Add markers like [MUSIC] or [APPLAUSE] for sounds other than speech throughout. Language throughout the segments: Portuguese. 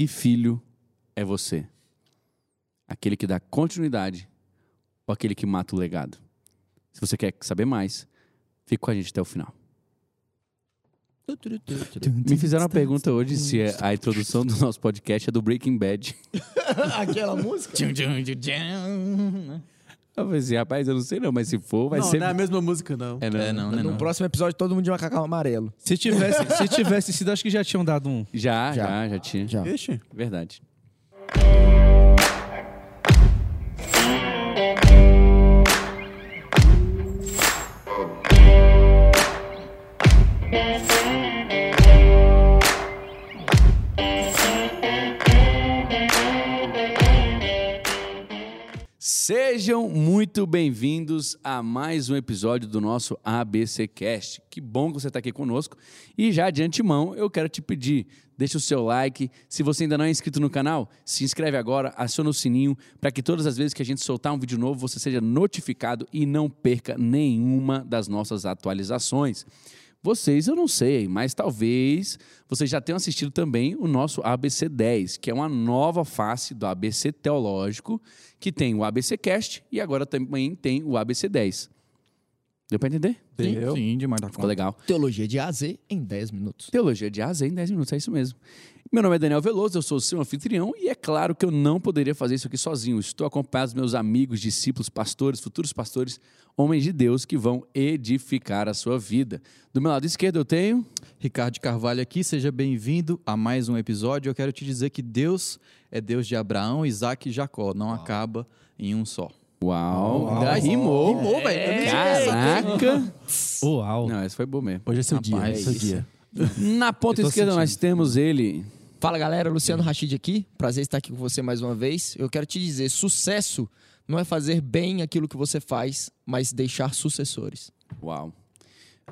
Que filho é você? Aquele que dá continuidade ou aquele que mata o legado? Se você quer saber mais, fique com a gente até o final. Me fizeram uma pergunta hoje se é a introdução do nosso podcast é do Breaking Bad. [LAUGHS] Aquela música? Eu falei assim, rapaz, eu não sei não, mas se for, vai não, ser. não é a mesma música, não. É, não. É, não, né? No Não. próximo episódio, todo mundo de macacão amarelo. Se tivesse, se tivesse sido, acho que já tinham dado um. Já, Já. já, já tinha. Já. Ixi. Verdade. Sejam muito bem-vindos a mais um episódio do nosso ABC Cast. Que bom que você está aqui conosco. E já de antemão, eu quero te pedir, deixa o seu like. Se você ainda não é inscrito no canal, se inscreve agora, aciona o sininho para que todas as vezes que a gente soltar um vídeo novo, você seja notificado e não perca nenhuma das nossas atualizações. Vocês eu não sei, mas talvez vocês já tenham assistido também o nosso ABC 10, que é uma nova face do ABC teológico, que tem o ABC Cast e agora também tem o ABC 10. Deu para entender? Deu. Sim, demais da Ficou conta. legal. Teologia de A a Z em 10 minutos. Teologia de A a Z em 10 minutos, é isso mesmo. Meu nome é Daniel Veloso, eu sou o seu anfitrião e é claro que eu não poderia fazer isso aqui sozinho. Estou acompanhado dos meus amigos, discípulos, pastores, futuros pastores, homens de Deus que vão edificar a sua vida. Do meu lado esquerdo eu tenho Ricardo Carvalho aqui, seja bem-vindo a mais um episódio. Eu quero te dizer que Deus é Deus de Abraão, Isaac e Jacó, não acaba em um só. Uau, ainda rimou. Rimou, velho. Caraca! Uau. Não, esse foi bom mesmo. Hoje é seu dia. Rapaz, é seu dia. Na ponta esquerda nós sentindo. temos ele. Fala galera, Luciano Rachid aqui. Prazer estar aqui com você mais uma vez. Eu quero te dizer: sucesso não é fazer bem aquilo que você faz, mas deixar sucessores. Uau.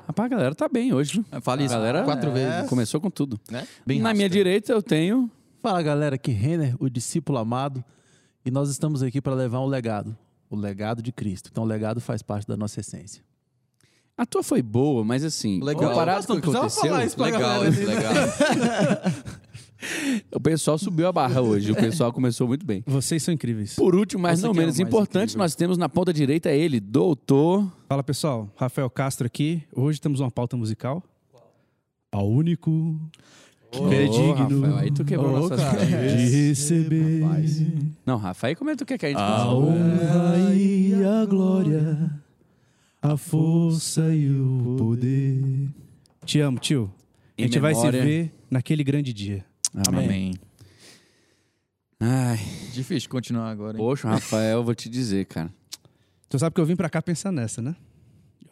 Rapaz, a galera tá bem hoje, viu? Fale isso galera quatro é, vezes. começou com tudo. Né? Bem Na minha rápido. direita eu tenho. Fala galera, aqui Renner, o discípulo amado, e nós estamos aqui para levar um legado, o legado de Cristo. Então o legado faz parte da nossa essência. A tua foi boa, mas assim, Legal. comparado com o que aconteceu, Legal, legal. [LAUGHS] o pessoal subiu a barra hoje. O pessoal começou muito bem. Vocês são incríveis. Por último, mas Você não é menos mais importante, incrível. nós temos na ponta direita ele, doutor. Fala pessoal, Rafael Castro aqui. Hoje temos uma pauta musical. Ao único que é digno Rafael, aí tu quebrou Ô, nossas cara. de receber Não, Rafa, aí como é que tu quer que a gente a honra e a glória, a força e o poder. Te amo, tio. A Em gente vai se memória- ver naquele grande dia. Amém. Amém. Ai, Difícil continuar agora, hein? poxa, Rafael, vou te dizer, cara. Tu sabe que eu vim pra cá pensando nessa, né?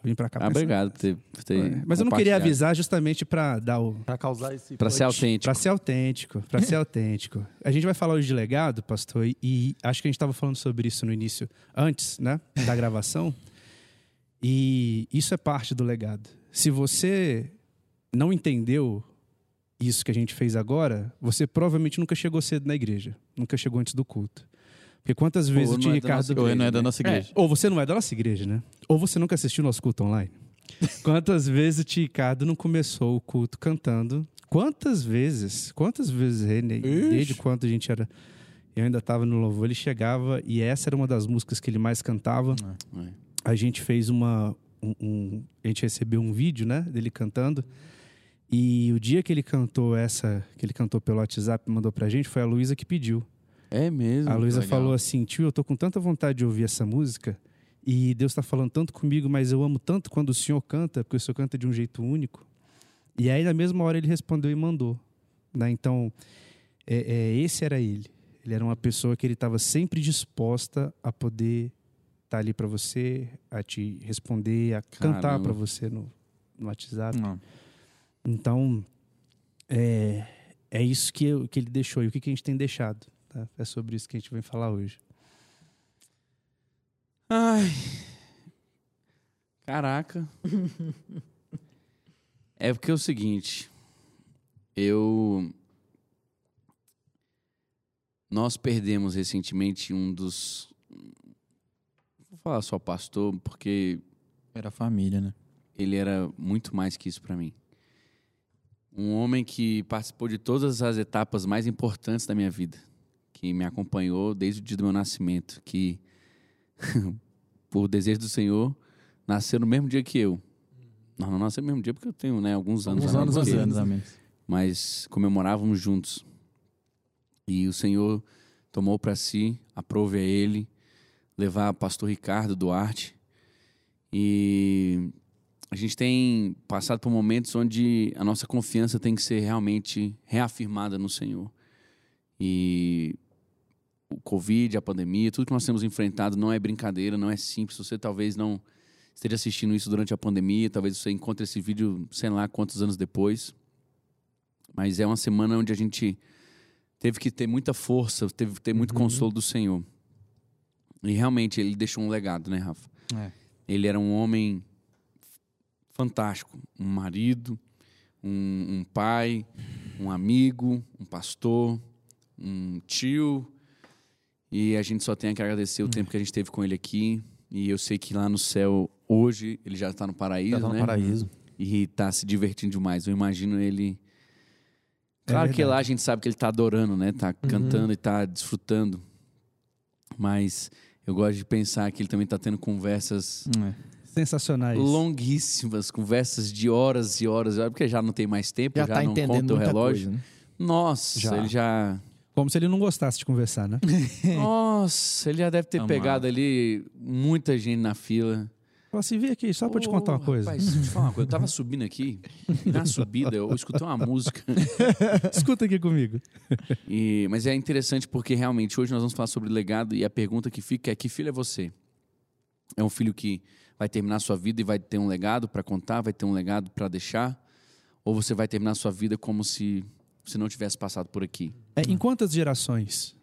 Vim pra cá Ah, obrigado por ter, por ter É, Mas eu não queria avisar justamente pra dar o Para causar esse. Pra ser autêntico. Pra ser autêntico, pra ser [LAUGHS] autêntico. A gente vai falar hoje de legado, pastor, e- e acho que a gente estava falando sobre isso no início, antes, né, da gravação. E isso é parte do legado. Se você não entendeu isso que a gente fez agora, você provavelmente nunca chegou cedo na igreja, nunca chegou antes do culto. Porque quantas vezes Ou o tio é Ricardo Ou não é da né? nossa é, igreja. ou você não é da nossa igreja, né? Ou você nunca assistiu nosso culto online. [LAUGHS] Quantas vezes o tio Ricardo não começou o culto cantando? Quantas vezes? Quantas vezes ele, desde quando a gente era. Eu ainda estava no louvor, ele chegava e essa era uma das músicas que ele mais cantava. É. A gente fez uma. um- um- a gente recebeu um vídeo, né? Dele cantando. E o dia que ele cantou essa, que ele cantou pelo WhatsApp e mandou pra gente, foi a Luísa que pediu. É mesmo. A Luísa falou assim: tio, eu tô com tanta vontade de ouvir essa música e Deus tá falando tanto comigo, mas eu amo tanto quando o senhor canta, porque o senhor canta de um jeito único. E aí, na mesma hora, ele respondeu e mandou. né? Então, é, é, esse era ele. Ele era uma pessoa que ele estava sempre disposta a poder estar ali para você, a te responder, a cantar Caramba. para você no, no WhatsApp. Não. Então, é, é isso que, eu- que ele deixou. E o que, que a gente tem deixado? Tá? É sobre isso que a gente vem falar hoje. Ai. Caraca. [LAUGHS] é porque é o seguinte. Eu. Nós perdemos recentemente um dos. Vou falar só pastor, porque Era família, né? ele era muito mais que isso pra mim. Um homem que participou de todas as etapas mais importantes da minha vida, que me acompanhou desde o dia do meu nascimento, que, [LAUGHS] por desejo do Senhor, nasceu no mesmo dia que eu. Não, não nasceu no mesmo dia porque eu tenho né, alguns anos. Alguns a mais anos a menos. Amém. mas comemorávamos juntos. E o Senhor tomou para si, aprove a ele, levar o pastor Ricardo Duarte. E a gente tem passado por momentos onde a nossa confiança tem que ser realmente reafirmada no Senhor. E o Covid, a pandemia, tudo que nós temos enfrentado não é brincadeira, não é simples. Você talvez não esteja assistindo isso durante a pandemia, talvez você encontre esse vídeo, sei lá quantos anos depois. Mas é uma semana onde a gente teve que ter muita força, teve que ter muito consolo do Senhor. E realmente ele deixou um legado, né, Rafa? É. Ele era um homem fantástico, um marido, um, um pai, um amigo, um pastor, um tio. E a gente só tem que agradecer o tempo que a gente teve com ele aqui. E eu sei que lá no céu, hoje, ele já está no paraíso, Já tá no né? paraíso. E tá se divertindo demais. Eu imagino ele. É Claro que verdade. lá a gente sabe que ele tá adorando, né? Tá cantando e tá desfrutando. Mas eu gosto de pensar que ele também tá tendo conversas É. Sensacionais. longuíssimas, conversas de horas e horas, porque já não tem mais tempo, Já, já, tá não entendendo conta o relógio. coisa, né? Nossa, Já. ele já. Como se ele não gostasse de conversar, né? [LAUGHS] Nossa, ele já deve ter Amava. pegado ali muita gente na fila. Fala assim, vem aqui, só pra te contar uma coisa. Rapaz, deixa eu te falar uma coisa. Eu tava subindo aqui, na subida, eu escutei uma música. [LAUGHS] Escuta aqui comigo. E, mas é interessante porque realmente hoje nós vamos falar sobre legado e a pergunta que fica é: que filho é você? É um filho que vai terminar sua vida e vai ter um legado para contar, vai ter um legado para deixar? Ou você vai terminar sua vida como se você não tivesse passado por aqui? É, em quantas gerações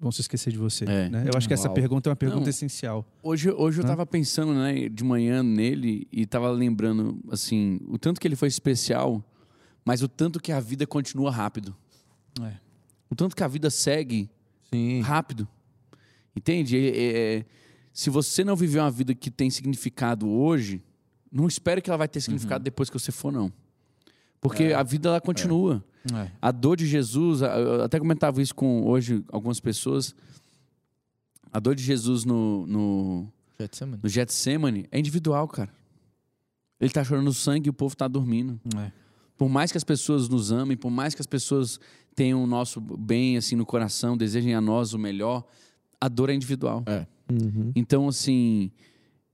vão se esquecer de você? É. né? Eu acho que essa Uau. pergunta é uma pergunta Não. essencial. Hoje, hoje eu Hã? tava pensando né, de manhã nele e tava lembrando, assim, o tanto que ele foi especial, mas o tanto que a vida continua rápido. É. O tanto que a vida segue Sim. rápido. Entende? É- se você não viveu uma vida que tem significado hoje, não espere que ela vai ter significado depois que você for, não. Porque a vida ela continua. É. A dor de Jesus, eu até comentava isso com hoje algumas pessoas. A dor de Jesus no, no, Getsemane. no Getsemane é individual, cara. Ele tá chorando sangue e o povo tá dormindo. É. Por mais que as pessoas nos amem, por mais que as pessoas tenham o nosso bem assim no coração, desejem a nós o melhor, a dor é individual. É. Uhum. Então, assim,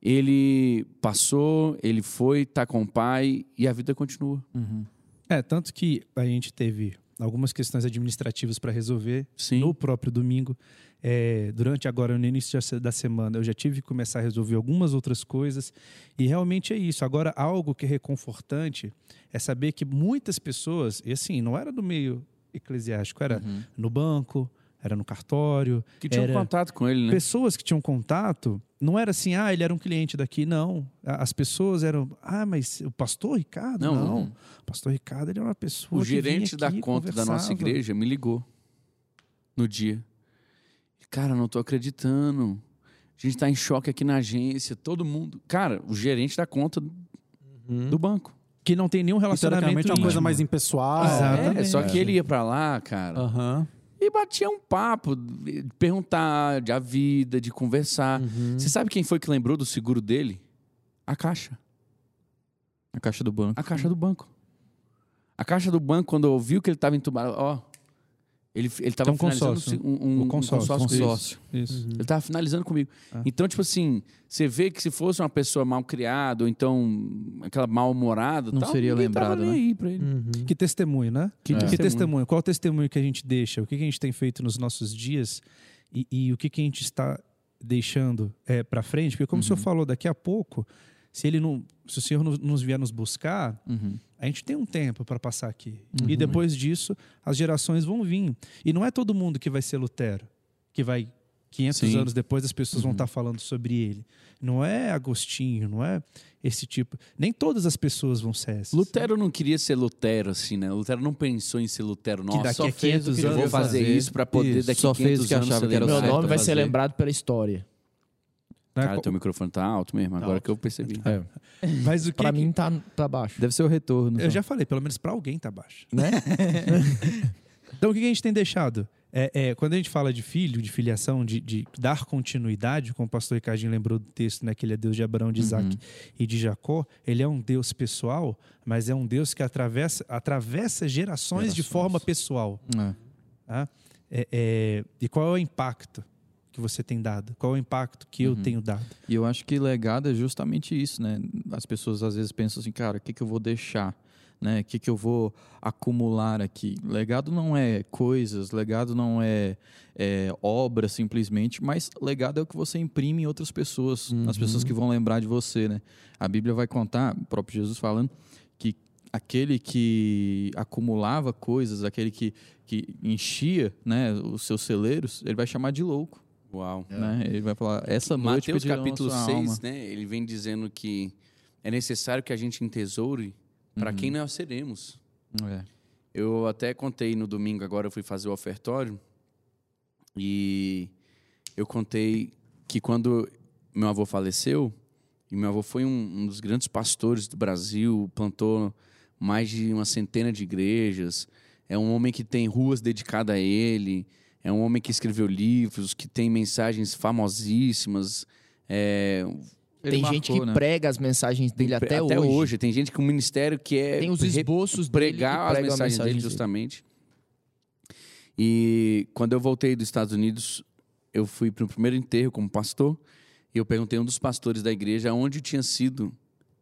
ele passou, ele foi, tá com o pai e a vida continua. Uhum. É, tanto que a gente teve algumas questões administrativas para resolver Sim. no próprio domingo. É, durante agora, no início da semana, eu já tive que começar a resolver algumas outras coisas. E realmente é isso. Agora, algo que é reconfortante é saber que muitas pessoas, e assim, não era do meio eclesiástico, era Uhum. no banco, era no cartório, Que tinha era- um contato com ele, né? pessoas que tinham contato, não era assim, ah, ele era um cliente daqui, não. As pessoas eram, ah, mas o pastor Ricardo? Não, Não, não. o pastor Ricardo ele era uma pessoa O que vinha gerente da conta da nossa igreja me ligou no dia. Cara, não tô acreditando. A gente tá em choque aqui na agência, todo mundo. Cara, o gerente da conta Uhum. do banco. Que não tem nenhum relacionamento teoricamente é uma coisa mais impessoal. Exatamente. É, só que ele ia pra lá, cara, Aham. E batia um papo, de perguntar de a vida, de conversar. Uhum. Você sabe quem foi que lembrou do seguro dele? A Caixa. A caixa do banco. A Caixa do banco. A Caixa do banco, quando ouviu que ele estava entubado, ó, ele, ele tava Tem um finalizando consórcio. um, um- um consórcio. consórcio. comigo. Consórcio. Isso. Ele tava finalizando comigo. Ah. Então, tipo assim, você vê que se fosse uma pessoa mal criada, ou então aquela mal-humorada, Não tal, seria lembrado, né? aí pra ele. Uhum. Que testemunho, né? Que Que testemunho. testemunho. Qual o testemunho que a gente deixa? O que que a gente tem feito nos nossos dias e, e o que, que a gente está deixando é, para frente? Porque como o senhor falou, daqui a pouco, se ele não, se o senhor nos- vier nos buscar, Uhum. a gente tem um tempo para passar aqui. E depois disso, as gerações vão vir. E não é todo mundo que vai ser Lutero, que vai 500 Sim. anos depois as pessoas vão estar falando sobre ele. Não é Agostinho, não é esse tipo. Nem todas as pessoas vão ser essas. Lutero não queria ser Lutero, assim, né? Lutero não pensou em ser Lutero. Nossa, daqui só a fez 500 o que eu vou anos fazer fazer. isso para poder Isso. daqui Só 500 fez o que anos achava ser que era Meu nome vai ser fazer. lembrado pela história. Né? Cara, teu microfone tá alto mesmo, agora alto. que eu percebi. É. Mas o que [LAUGHS] Pra que- mim tá, tá baixo. Deve ser o retorno. Eu só. já falei, pelo menos pra alguém tá baixo. Né? [LAUGHS] Então, o que a gente tem deixado? É, é, quando a gente fala de filho, de filiação, de, de dar continuidade, como o pastor Ricardinho lembrou do texto, né, que ele é Deus de Abraão, de Isaac e de Jacó, ele é um Deus pessoal, mas é um Deus que atravessa, atravessa gerações, de Gerações. forma pessoal. É. tá? É, é, e qual é o impacto que você tem dado? Qual é o impacto que eu Uhum. tenho dado? E eu acho que legado é justamente isso, né? As pessoas às vezes pensam assim, cara, o que, que eu vou deixar? Né? O que, que eu vou acumular aqui? Legado não é coisas, legado não é, é obra simplesmente, mas legado é o que você imprime em outras pessoas, as pessoas que vão lembrar de você, né? A Bíblia vai contar, o próprio Jesus falando, que aquele que acumulava coisas, aquele que, que enchia né, os seus celeiros, ele vai chamar de louco. Uau. Né? Ele vai falar, essa noite Mateus capítulo sua 6, alma. né? Ele vem dizendo que é necessário que a gente entesoure para quem nós seremos. É. Eu até contei no domingo, agora eu fui fazer o ofertório e eu contei que quando meu avô faleceu, e meu avô foi um, um dos grandes pastores do Brasil, plantou mais de uma centena de igrejas, é um homem que tem ruas dedicadas a ele, é um homem que escreveu livros, que tem mensagens famosíssimas, é, Ele Tem marcou, gente que né? prega as mensagens dele até, hoje. Tem gente com um ministério que é Tem os esboços dele que pregar as mensagens mensagem dele dele. justamente. E quando eu voltei dos Estados Unidos, eu fui para o primeiro enterro como pastor e eu perguntei a um dos pastores da igreja aonde tinha sido,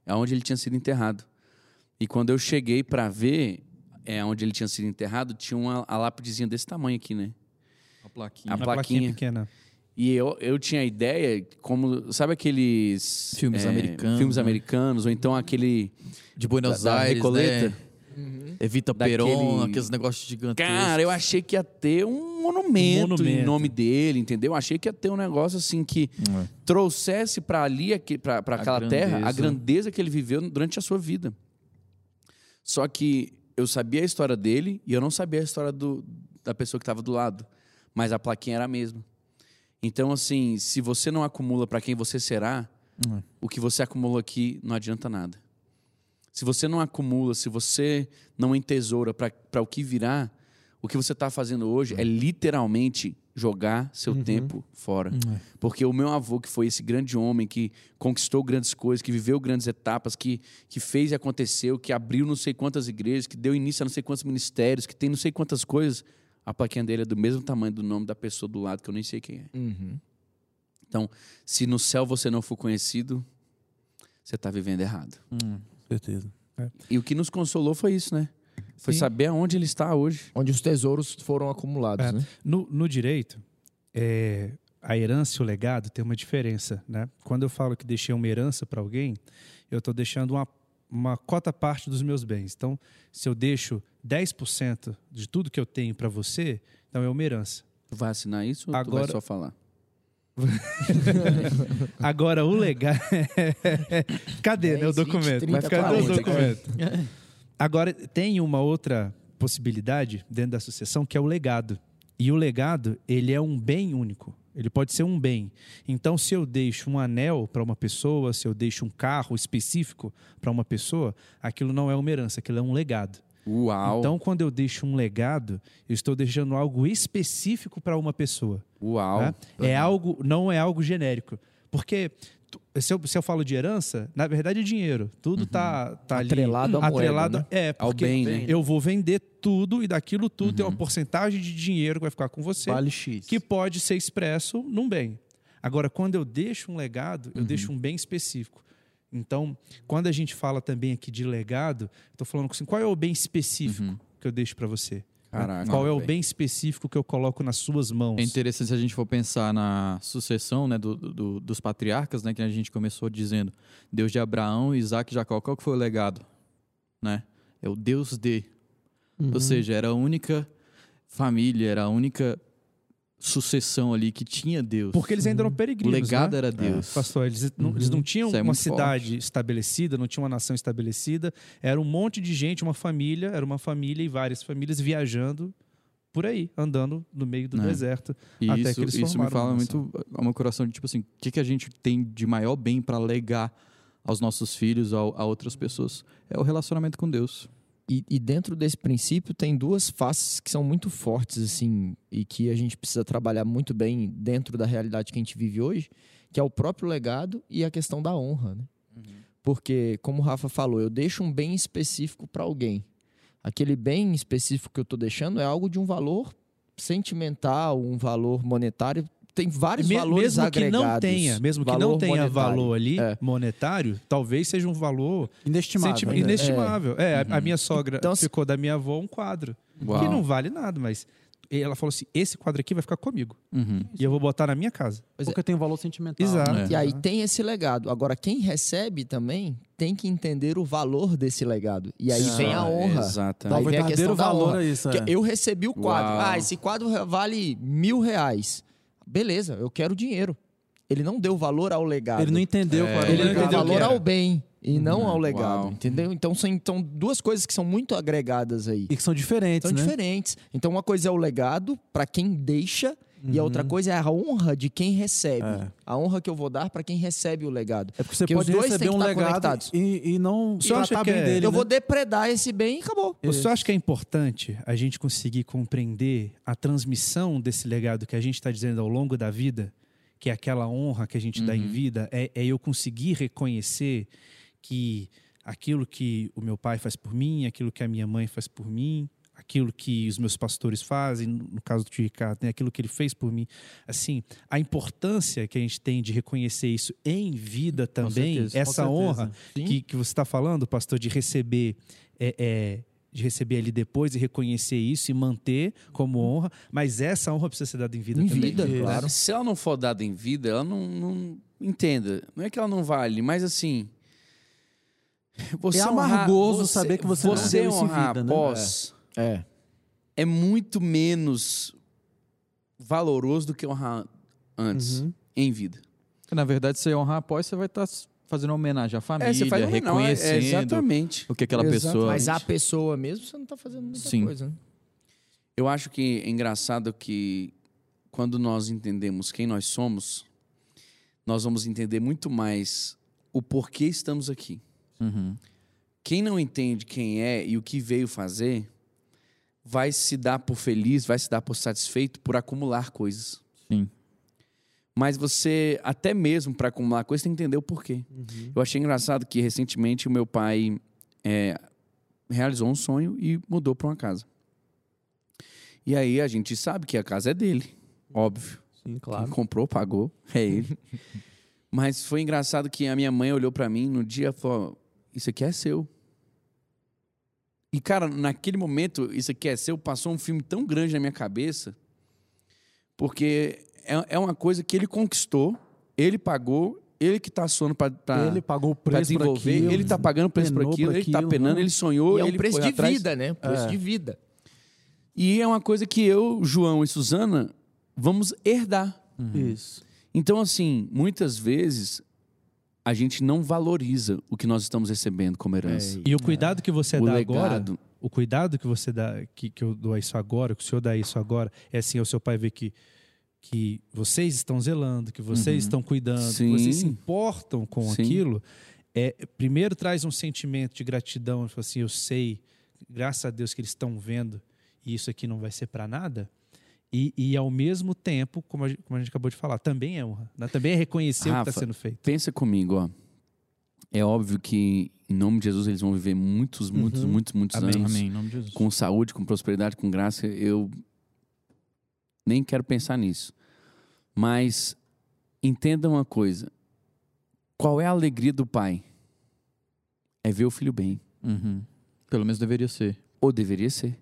aonde ele tinha sido enterrado. E quando eu cheguei para ver é, onde ele tinha sido enterrado, tinha uma a lápidezinha desse tamanho aqui, né? A plaquinha. A Uma plaquinha. pequena. E eu, eu tinha a ideia, como, sabe aqueles... Filmes é, americanos, Filmes né? americanos, ou então aquele... De Buenos da- da Aires, Recoleta. né? Evita Daquele- Peron, aqueles negócios gigantescos. Cara, eu achei que ia ter um monumento, em monumento. nome dele, entendeu? Eu achei que ia ter um negócio assim que É. trouxesse para ali, aqui- pra pra A aquela terra, a grandeza. grandeza que ele viveu durante a sua vida. Só que eu sabia a história dele e eu não sabia a história do, da pessoa que estava do lado. Mas a plaquinha era a mesma. Então, assim, se você não acumula para quem você será, Hum. o que você acumulou aqui não adianta nada. Se você não acumula, se você não entesoura para o que virá, o que você está fazendo hoje é literalmente jogar seu tempo fora. Porque o meu avô, que foi esse grande homem que conquistou grandes coisas, que viveu grandes etapas, que, que fez e aconteceu, que abriu não sei quantas igrejas, que deu início a não sei quantos ministérios, que tem não sei quantas coisas, a plaquinha dele é do mesmo tamanho do nome da pessoa do lado, que eu nem sei quem é. Uhum. Então, se no céu você não for conhecido, você está vivendo errado. Certeza. E o que nos consolou foi isso, né? Foi Sim. saber aonde ele está hoje. Onde os tesouros foram acumulados, É. né? No, no direito, é, a herança e o legado tem uma diferença, né? Quando eu falo que deixei uma herança para alguém, eu estou deixando uma, uma cota parte dos meus bens. Então, se eu deixo 10% de tudo que eu tenho para você, então é uma herança. Tu vai assinar isso ou tu Agora- vai só falar? [LAUGHS] Agora, o legado... [LAUGHS] Cadê né, o 10, 20, documento? 30, Vai ficar no 40, documento. Agora, tem uma outra possibilidade dentro da sucessão, que é o legado. E o legado, ele é um bem único. Ele pode ser um bem. Então, se eu deixo um anel para uma pessoa, se eu deixo um carro específico para uma pessoa, aquilo não é uma herança, aquilo é um legado. Uau! Então, quando eu deixo um legado, eu estou deixando algo específico para uma pessoa. Uau! né? É algo, não é algo genérico. Porque se eu, se eu falo de herança, na verdade é dinheiro. Tudo tá, tá ali Atrelado moeda, atrelado né? é Ao porque bem, né? eu vou vender tudo e daquilo tudo tem uma porcentagem de dinheiro que vai ficar com você Vale X. que pode ser expresso num bem. Agora, quando eu deixo um legado, Uhum. eu deixo um bem específico. Então, quando a gente fala também aqui de legado, estou falando assim, qual é o bem específico que eu deixo para você? Uhum. Caraca, qual é o bem específico que eu coloco nas suas mãos? É interessante se a gente for pensar na sucessão né, do- do- dos patriarcas, né, que a gente começou dizendo Deus de Abraão, Isaac e Jacó. Qual que foi o legado? Né? É o Deus de. Ou seja, era a única família, era a única sucessão ali que tinha Deus. Porque eles ainda eram o peregrinos, legado né? era Deus. Pastor, eles não, eles não tinham é uma cidade estabelecida, não tinham uma nação estabelecida. Era um monte de gente, uma família, era uma família e várias famílias viajando por aí, andando no meio do É. deserto. E Até isso, que eles isso me fala muito ao meu coração de tipo assim, o que, que a gente tem de maior bem para legar aos nossos filhos, ao- a outras pessoas? É o relacionamento com Deus. E, e dentro desse princípio tem duas faces que são muito fortes, assim, e que a gente precisa trabalhar muito bem dentro da realidade que a gente vive hoje, que é o próprio legado e a questão da honra, né? Porque, como o Rafa falou, eu deixo um bem específico para alguém. Aquele bem específico que eu estou deixando é algo de um valor sentimental, um valor monetário. Tem vários Me- valores mesmo que não agregados. tenha, mesmo que Valor não tenha monetário. valor ali É. monetário, talvez seja um valor Inestimável. senti- né? inestimável. É, a- a, minha sogra Então, se- ficou da minha avó um quadro Uau. que não vale nada, mas ela falou assim: esse quadro aqui vai ficar comigo Uhum. e eu vou botar na minha casa. Porque tem um valor sentimental. Exato. né? É. E aí tem esse legado. Agora, quem recebe também tem que entender o valor desse legado. E aí vem a honra. Aí Exatamente. vem a questão da valor honra. é isso, Que é. Eu recebi o quadro. Uau. Ah, esse quadro vale mil reais. Beleza, eu quero dinheiro. Ele não deu valor ao legado. Ele não entendeu É. qual era o Ele não entendeu valor ao bem e não ao legado. Uau. Entendeu? Então são então, duas coisas que são muito agregadas aí. E que são diferentes, São né? diferentes. Então, uma coisa é o legado para quem deixa, e a outra coisa é a honra de quem recebe. Uhum. É. A honra que eu vou dar para quem recebe o legado. É porque você Porque pode os dois receber um estar legado conectados. e, e não Você acha que bem é- dele, eu né? vou depredar esse bem e acabou. Você acha que é importante a gente conseguir compreender a transmissão desse legado que a gente está dizendo ao longo da vida, que é aquela honra que a gente dá em vida, é, é eu conseguir reconhecer que aquilo que o meu pai faz por mim, aquilo que a minha mãe faz por mim, aquilo que os meus pastores fazem, no caso do tio Ricardo, né, aquilo que ele fez por mim, assim, a importância que a gente tem de reconhecer isso em vida também, certeza, essa honra que, que você está falando, pastor, de receber é, é, de receber ali depois e reconhecer isso e manter como honra, mas essa honra precisa ser dada em vida Em também. vida, claro. Se ela não for dada em vida, ela não, não entenda. Não é que ela não vale, mas assim. Você É honrar- amargoso saber que você não você deu isso em honrar vida, né? após É. é. muito menos valoroso do que honrar antes Uhum. em vida. Na verdade, você honrar após, você vai estar fazendo homenagem à família, é, você faz uma não, é- reconhecendo é, exatamente. o que aquela Exatamente. pessoa. Mas a pessoa mesmo, você não tá fazendo muita Sim. coisa. Né? Eu acho que é engraçado que quando nós entendemos quem nós somos, nós vamos entender muito mais o porquê estamos aqui. Uhum. Quem não entende quem é e o que veio fazer, vai se dar por feliz, vai se dar por satisfeito por acumular coisas. Sim. Mas você, até mesmo para acumular coisas, tem que entender o porquê. Eu achei engraçado que recentemente o meu pai é, realizou um sonho e mudou para uma casa. E aí a gente sabe que a casa é dele, óbvio. Sim, claro. Quem comprou, pagou, é ele. [LAUGHS] Mas foi engraçado que a minha mãe olhou pra mim no dia e falou: Isso aqui é seu. E, cara, naquele momento, isso aqui é seu, passou um filme tão grande na minha cabeça, porque é, é uma coisa que ele conquistou, ele pagou, ele que tá suando pra, pra, Ele pagou o pra preço por desenvolver, aquilo, ele tá pagando preço por aquilo, ele tá penando, né? ele sonhou, E é um ele preço de atrás. vida, né? Um preço É. de vida. E é uma coisa que eu, João e Suzana vamos herdar. Isso. Então, assim, muitas vezes a gente não valoriza o que nós estamos recebendo como herança. E o cuidado que você o dá agora, o cuidado que você dá, que, que eu dou a isso agora, que o senhor dá a isso agora, é assim, é o seu pai ver que, que vocês estão zelando, que vocês estão cuidando, que Sim. vocês se importam com Sim. aquilo. É, primeiro traz um sentimento de gratidão, assim, eu sei, graças a Deus que eles estão vendo e isso aqui não vai ser para nada. E, e ao mesmo tempo, como a, gente- como a gente acabou de falar, também é honra. né? Também é reconhecer o que Rafa, está sendo feito. Pensa comigo, ó. É óbvio que, em nome de Jesus, eles vão viver muitos, muitos, Uhum. muitos, muitos Amém. anos. Amém, em nome de Jesus. Com saúde, com prosperidade, com graça. Eu nem quero pensar nisso. Mas entenda uma coisa. Qual é a alegria do pai? É ver o filho bem. Uhum. Pelo menos deveria ser. Ou deveria ser.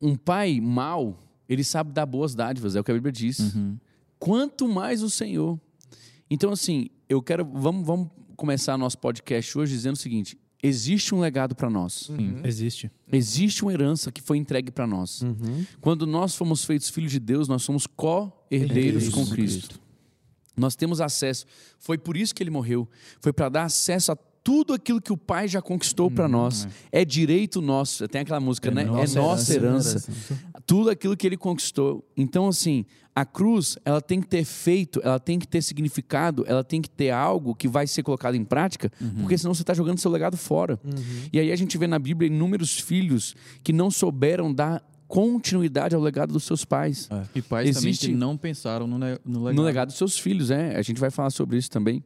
Um pai mau, ele sabe dar boas dádivas, é o que a Bíblia diz. Uhum. Quanto mais o Senhor. Então, assim, eu quero. Vamos, vamos começar nosso podcast hoje dizendo o seguinte: existe um legado para nós. Existe. Existe uma herança que foi entregue para nós. Uhum. Quando nós fomos feitos filhos de Deus, nós somos co-herdeiros Herdeiros com com Cristo. Nós temos acesso. Foi por isso que ele morreu. Foi para dar acesso a tudo aquilo que o Pai já conquistou para nós. É direito nosso. Tem aquela música, né? é nossa herança. Tudo aquilo que ele conquistou. Então, assim, a cruz, ela tem que ter feito, ela tem que ter significado, ela tem que ter algo que vai ser colocado em prática, porque senão você está jogando seu legado fora. E aí a gente vê na Bíblia inúmeros filhos que não souberam dar continuidade ao legado dos seus pais. E pais Existe- também que não pensaram no, ne- no legado. No legado dos seus filhos, é. A gente vai falar sobre isso também.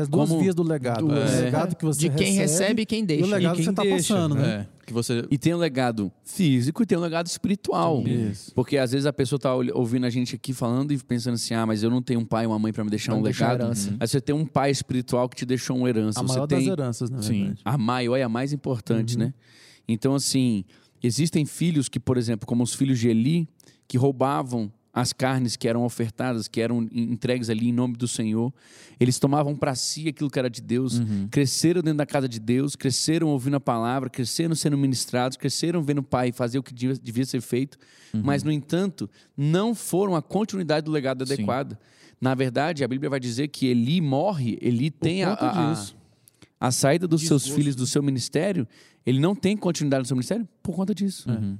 As duas Como- vias do legado. Duas. O É. legado que você De quem recebe e quem e o deixa. legado E que quem você tá deixa, passando, né? É, que você... E tem o legado físico e tem o legado espiritual. Isso. Porque às vezes a pessoa tá ol- ouvindo a gente aqui falando e pensando assim: ah, mas eu não tenho um pai e uma mãe para me deixar Pra um legado. herança. Aí você tem um pai espiritual que te deixou uma herança. A você maior das tem heranças, na Sim. verdade. a maior e a mais importante, né? Então, assim, existem filhos que, por exemplo, como os filhos de Eli, que roubavam as carnes que eram ofertadas, que eram en- entregues ali em nome do Senhor. Eles tomavam para si aquilo que era de Deus, cresceram dentro da casa de Deus, cresceram ouvindo a palavra, cresceram sendo ministrados, cresceram vendo o pai fazer o que devia, devia ser feito, mas, no entanto, não foram a continuidade do legado Sim. adequado. Na verdade, a Bíblia vai dizer que Eli morre, Eli tem a, a- a- disso. a saída dos seus filhos do seu ministério, ele não tem continuidade no seu ministério por conta disso. Uhum.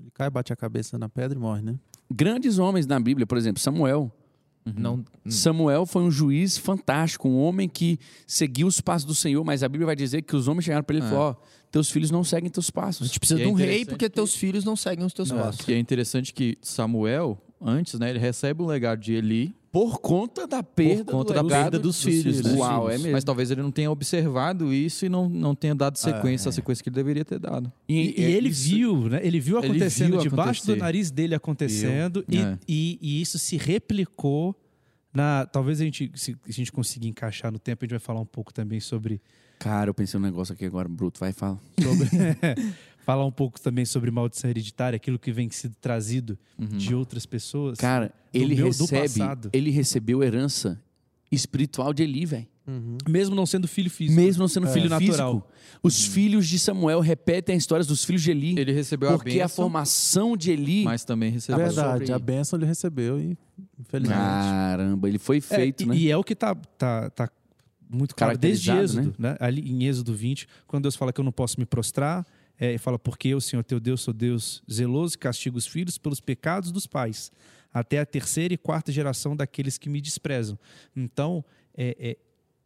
Ele cai, bate a cabeça na pedra e morre, né? Grandes homens na Bíblia, por exemplo, Samuel. Não, Samuel foi um juiz fantástico, um homem que seguiu os passos do Senhor, mas a Bíblia vai dizer que os homens chegaram para ele e É. falaram: ó, teus filhos não seguem teus a passos. gente precisa E de é um rei porque que- teus filhos não seguem os teus passos. E é interessante que Samuel, antes, né, ele recebe o legado de Eli Por conta da perda por conta do da perda dos, filhos. né? Uau, é mesmo. Mas talvez ele não tenha observado isso e não, não tenha dado sequência, é. a sequência que ele deveria ter dado. E, e é ele isso- viu, né? Ele viu Ele acontecendo viu debaixo acontecer. do nariz dele acontecendo e, É. e, e isso se replicou na. Talvez a gente, se a gente conseguir encaixar no tempo, a gente vai falar um pouco também sobre. Cara, eu pensei um negócio aqui agora, Bruto. Vai, fala. sobre [LAUGHS] [LAUGHS] falar um pouco também sobre maldição hereditária, aquilo que vem sido trazido de outras pessoas. Cara, ele meu- do recebe, passado. ele recebeu herança espiritual de Eli, velho. mesmo não sendo filho físico. Mesmo não sendo filho Natural. natural. Os filhos de Samuel repetem as histórias dos filhos de Eli. Ele recebeu a porque a, bênção, formação de Eli. mas também recebeu... Verdade, a bênção ele recebeu e infelizmente. Caramba, ele foi É, feito, e, né? e é o que tá, tá, tá muito claro desde Êxodo, né? Ali em Êxodo 20, quando Deus fala que eu não posso me prostrar, é, ele fala, porque eu, Senhor teu Deus, sou Deus zeloso e castigo os filhos pelos pecados dos pais, até a terceira e quarta geração daqueles que me desprezam. Então, é, é,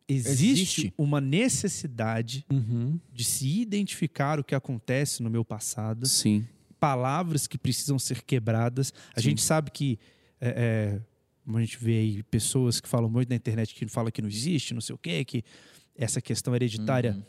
existe, Existe. uma necessidade Uhum. de se identificar o que acontece no meu passado, Sim. palavras que precisam ser quebradas. A Sim. gente sabe que é, é, a gente vê aí pessoas que falam muito na internet que falam que não existe, não sei o quê, que essa questão hereditária Uhum.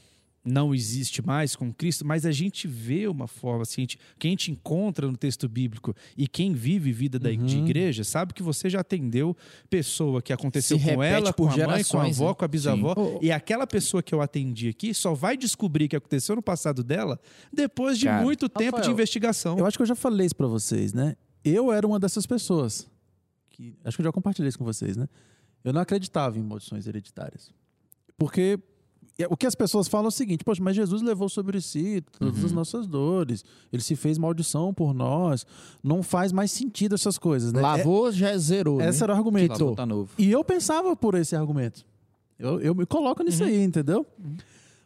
Não existe mais com Cristo, mas a gente vê uma forma assim, a gente, quem a gente encontra no texto bíblico e quem vive vida da, de Uhum. igreja, sabe que você já atendeu pessoa que aconteceu Se com ela, com por a mãe, com a avó, né? com a bisavó, Sim. e aquela pessoa que eu atendi aqui só vai descobrir o que aconteceu no passado dela depois de Cara, muito tempo de Rafael, investigação. Eu acho que eu já falei isso pra vocês, né? Eu era uma dessas pessoas. Que, acho que eu já compartilhei isso com vocês, né? Eu não acreditava em maldições hereditárias. Porque o que as pessoas falam é o seguinte: Poxa, mas Jesus levou sobre si todas as nossas dores. Ele se fez maldição por nós. Não faz mais sentido essas coisas, né? Lavou, já zerou. É, né? esse era o argumento. Lavou, tá novo. E eu pensava por esse argumento. Eu, eu me coloco nisso aí, entendeu?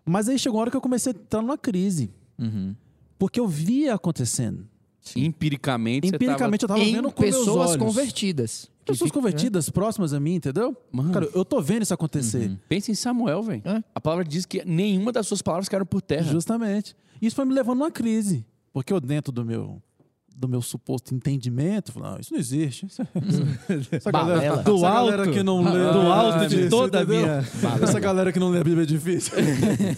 Mas aí chegou uma hora que eu comecei a entrar numa crise. Uhum. Porque eu via acontecendo. Empiricamente, Empiricamente eu tava em vendo com meus pessoas convertidas. Pessoas fica- convertidas, próximas a mim, entendeu? Mano. Cara, eu tô vendo isso acontecer. tava... Pensa em Samuel, velho. É. A palavra diz que nenhuma das suas palavras caíram por terra. Justamente. Isso foi me levando a uma crise. Porque eu, dentro do meu, do meu suposto entendimento, falei, não, isso não existe. Isso- [LAUGHS] essa galera. Do essa galera alto. que não lê. do alto Ah, de isso, toda a minha. Essa galera que não lê a Bíblia é difícil.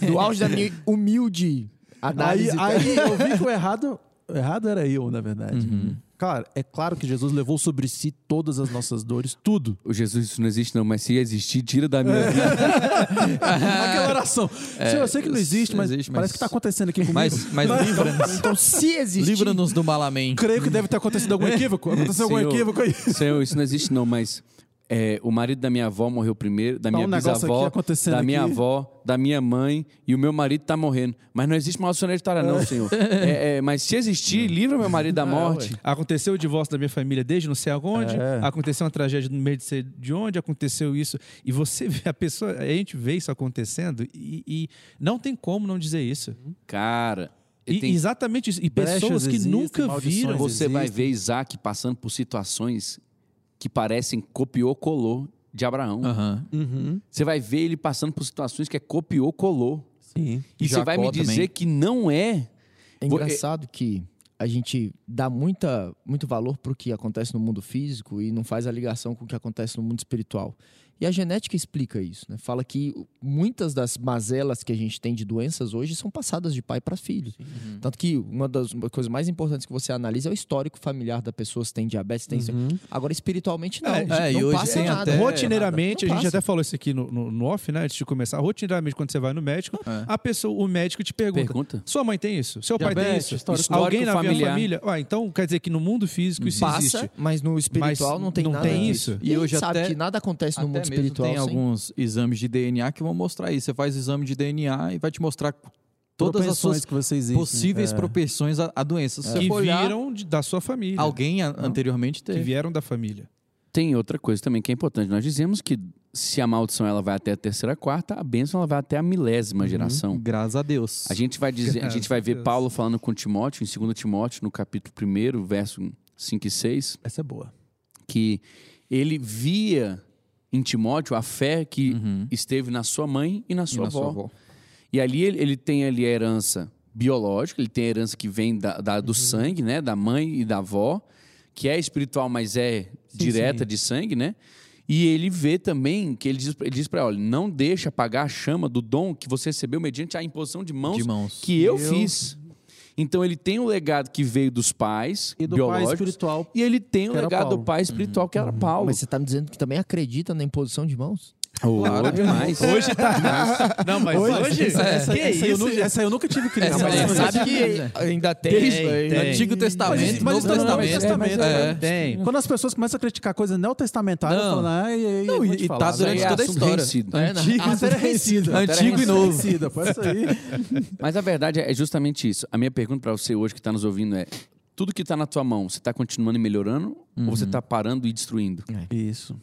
Do auge da minha humilde Aí, análise. aí eu vi que o errado, o errado era eu, na verdade. Uhum. Claro, é claro que Jesus levou sobre si todas as nossas dores, tudo. O Jesus, isso não existe, não, mas se existir, tira da minha vida. [LAUGHS] Aquela oração. Senhor, eu sei que não existe, mas existe, parece mas- que está acontecendo aqui comigo. Mas, mas livra-nos. Então, se existir... Livra-nos do mal, amém. Creio que deve ter acontecido algum equívoco. Aconteceu algum Senhor. equívoco aí. Senhor, isso não existe, não, mas é, o marido da minha avó morreu primeiro, da Tá minha um bisavó, da minha aqui. avó, da minha mãe, e o meu marido tá morrendo. Mas não existe maldição hereditária, não, senhor. É, é, mas se existir, livra meu marido da morte. Aconteceu o divórcio da minha família desde não sei aonde, É. aconteceu uma tragédia no meio de sei de onde, aconteceu isso. E você vê a pessoa, a gente vê isso acontecendo e, e não tem como não dizer isso. Cara, E, tem- Exatamente isso. E pessoas que existem, nunca viram. Você vai existem. ver Isaac passando por situações que parecem copiou-colou de Abraão. Aham. Uhum. Você vai ver ele passando por situações que é copiou-colou. Sim. E você Jacó vai me dizer também. que não é. É Vou- engraçado que a gente dá muita, muito valor para o que acontece no mundo físico e não faz a ligação com o que acontece no mundo espiritual. E a genética explica isso, né? Fala que muitas das mazelas que a gente tem de doenças hoje são passadas de pai para filho. Tanto que uma das coisas mais importantes que você analisa é o histórico familiar da pessoa, se tem diabetes, se tem... Uhum. Agora, espiritualmente, não. É, é, e não hoje passa tem nada. até- Rotineiramente, Não a gente passa. até falou isso aqui no, no, no off, né? Antes de começar. Rotineiramente, quando você vai no médico, É. a pessoa, o médico te pergunta: Pergunta. Sua mãe tem isso? Seu pai tem Diabetes, isso? histórico- Alguém na familiar. minha família? Ah, então quer dizer que no mundo físico isso Passa, existe. mas no espiritual Mas não tem não nada tem disso. isso. E, E hoje sabe até- que nada acontece no mundo espiritual tem sem... alguns exames de DNA que vão mostrar isso. Você faz exame de DNA e vai te mostrar todas as suas que possíveis É. propensões à, à doença. Se você Que for olhar, viram de- da sua família. alguém a- anteriormente Que teve. vieram da família. Tem outra coisa também que é importante. Nós dizemos que se a maldição ela vai até a terceira, quarta, a bênção ela vai até a milésima geração. Graças a Deus. A gente vai dizer, a gente vai a ver. Paulo falando com Timóteo, em 2 Timóteo, no capítulo 1, verso 5 e 6, Essa é boa. que ele via em Timóteo a fé que Uhum. esteve na sua mãe e na E sua, na avó. sua avó. E ali ele, ele tem ali a herança biológica, ele tem a herança que vem da, da- do sangue, né? Da mãe e da avó, que é espiritual, mas é direta sim. de sangue, né? E ele vê também que ele diz, ele diz para ela, olha, não deixa apagar a chama do dom que você recebeu mediante a imposição de mãos, De mãos. que eu, Eu- fiz. Então ele tem o legado que veio dos pais E do pai espiritual. e ele tem o legado do pai espiritual que era Paulo. Mas você tá me dizendo que também acredita na imposição de mãos? Claro, demais. [LAUGHS] Hoje tá. Não, mas hoje. essa, essa, que essa, eu isso, nunca, gente? essa eu nunca tive criança. Essa mas é, eu- sabe que ainda tem, Tem, isso aí. tem. Antigo Testamento, Mas- mas Novo Testamento. Testamento, É. Tem. Quando as pessoas começam a criticar coisas neotestamentárias, Não. eu falo, ah, e, e, Não, eu e- e tá isso durante é toda a história. vencido. É, na- Antigo, Ah, isso é vencido. Antigo e novo. Sair. Mas a verdade é justamente isso. A minha pergunta para você hoje que está nos ouvindo é: tudo que está na tua mão, você está continuando e melhorando ou você está parando e destruindo? Isso.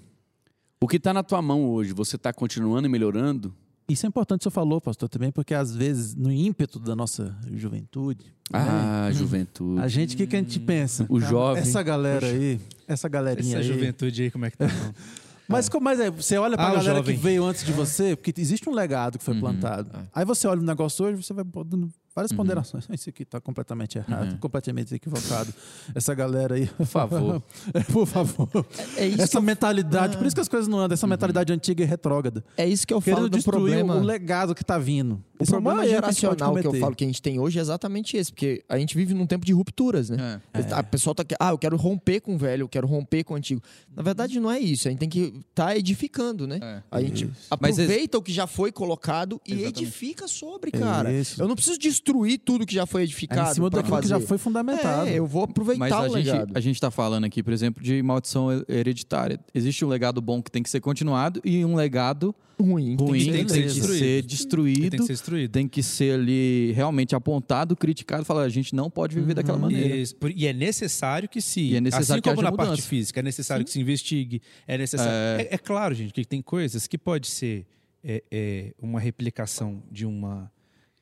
O que está na tua mão hoje, você está continuando e melhorando? Isso é importante que você falou, pastor, também, porque às vezes, no ímpeto da nossa juventude, Ah, juventude. a gente, o que, que a gente pensa? O Cara, jovem. Essa galera aí, essa galerinha Essa aí. juventude aí, como é que tá? [LAUGHS] Mas, como, mas é, você olha pra Ah, o galera jovem. que veio antes de você, porque existe um legado que foi plantado. É. Aí você olha o negócio hoje, você vai dando várias ponderações. Isso aqui tá completamente errado, Uhum. completamente equivocado. Essa galera aí. Por favor. [LAUGHS] Por favor. É que Essa eu, mentalidade, por isso que as coisas não andam, essa mentalidade antiga e retrógrada. é isso que eu falo Querendo do destruir problema. o legado que tá vindo. O é problema maior erro que a gente pode geracional que eu falo que a gente tem hoje é exatamente esse, porque a gente vive num tempo de rupturas, né? É. A pessoa tá aqui, ah, eu quero romper com o velho, eu quero romper com o antigo. Na verdade, não é isso. A gente tem que estar edificando, né? É. A gente Mas aproveita o que já foi colocado e Exatamente. edifica sobre, cara. Isso. Eu não preciso destruir tudo que já foi É edificado. em cima daquilo que já foi fundamentado. É, eu vou aproveitar Mas a o gente, legado. a gente tá falando aqui, por exemplo, de maldição hereditária. Existe um legado bom que tem que ser continuado e um legado Ruim. ruim que que ser tem que destruído. ser destruído. Tem que ser destruído. Tem que ser ali realmente apontado, criticado, falar, a gente não pode viver daquela maneira. Isso. E é necessário que se. E é necessário assim que como na parte mudança. física, é necessário que se investigue. É necessário. É, é claro, gente, que tem coisas que pode ser é, é, uma replicação de uma.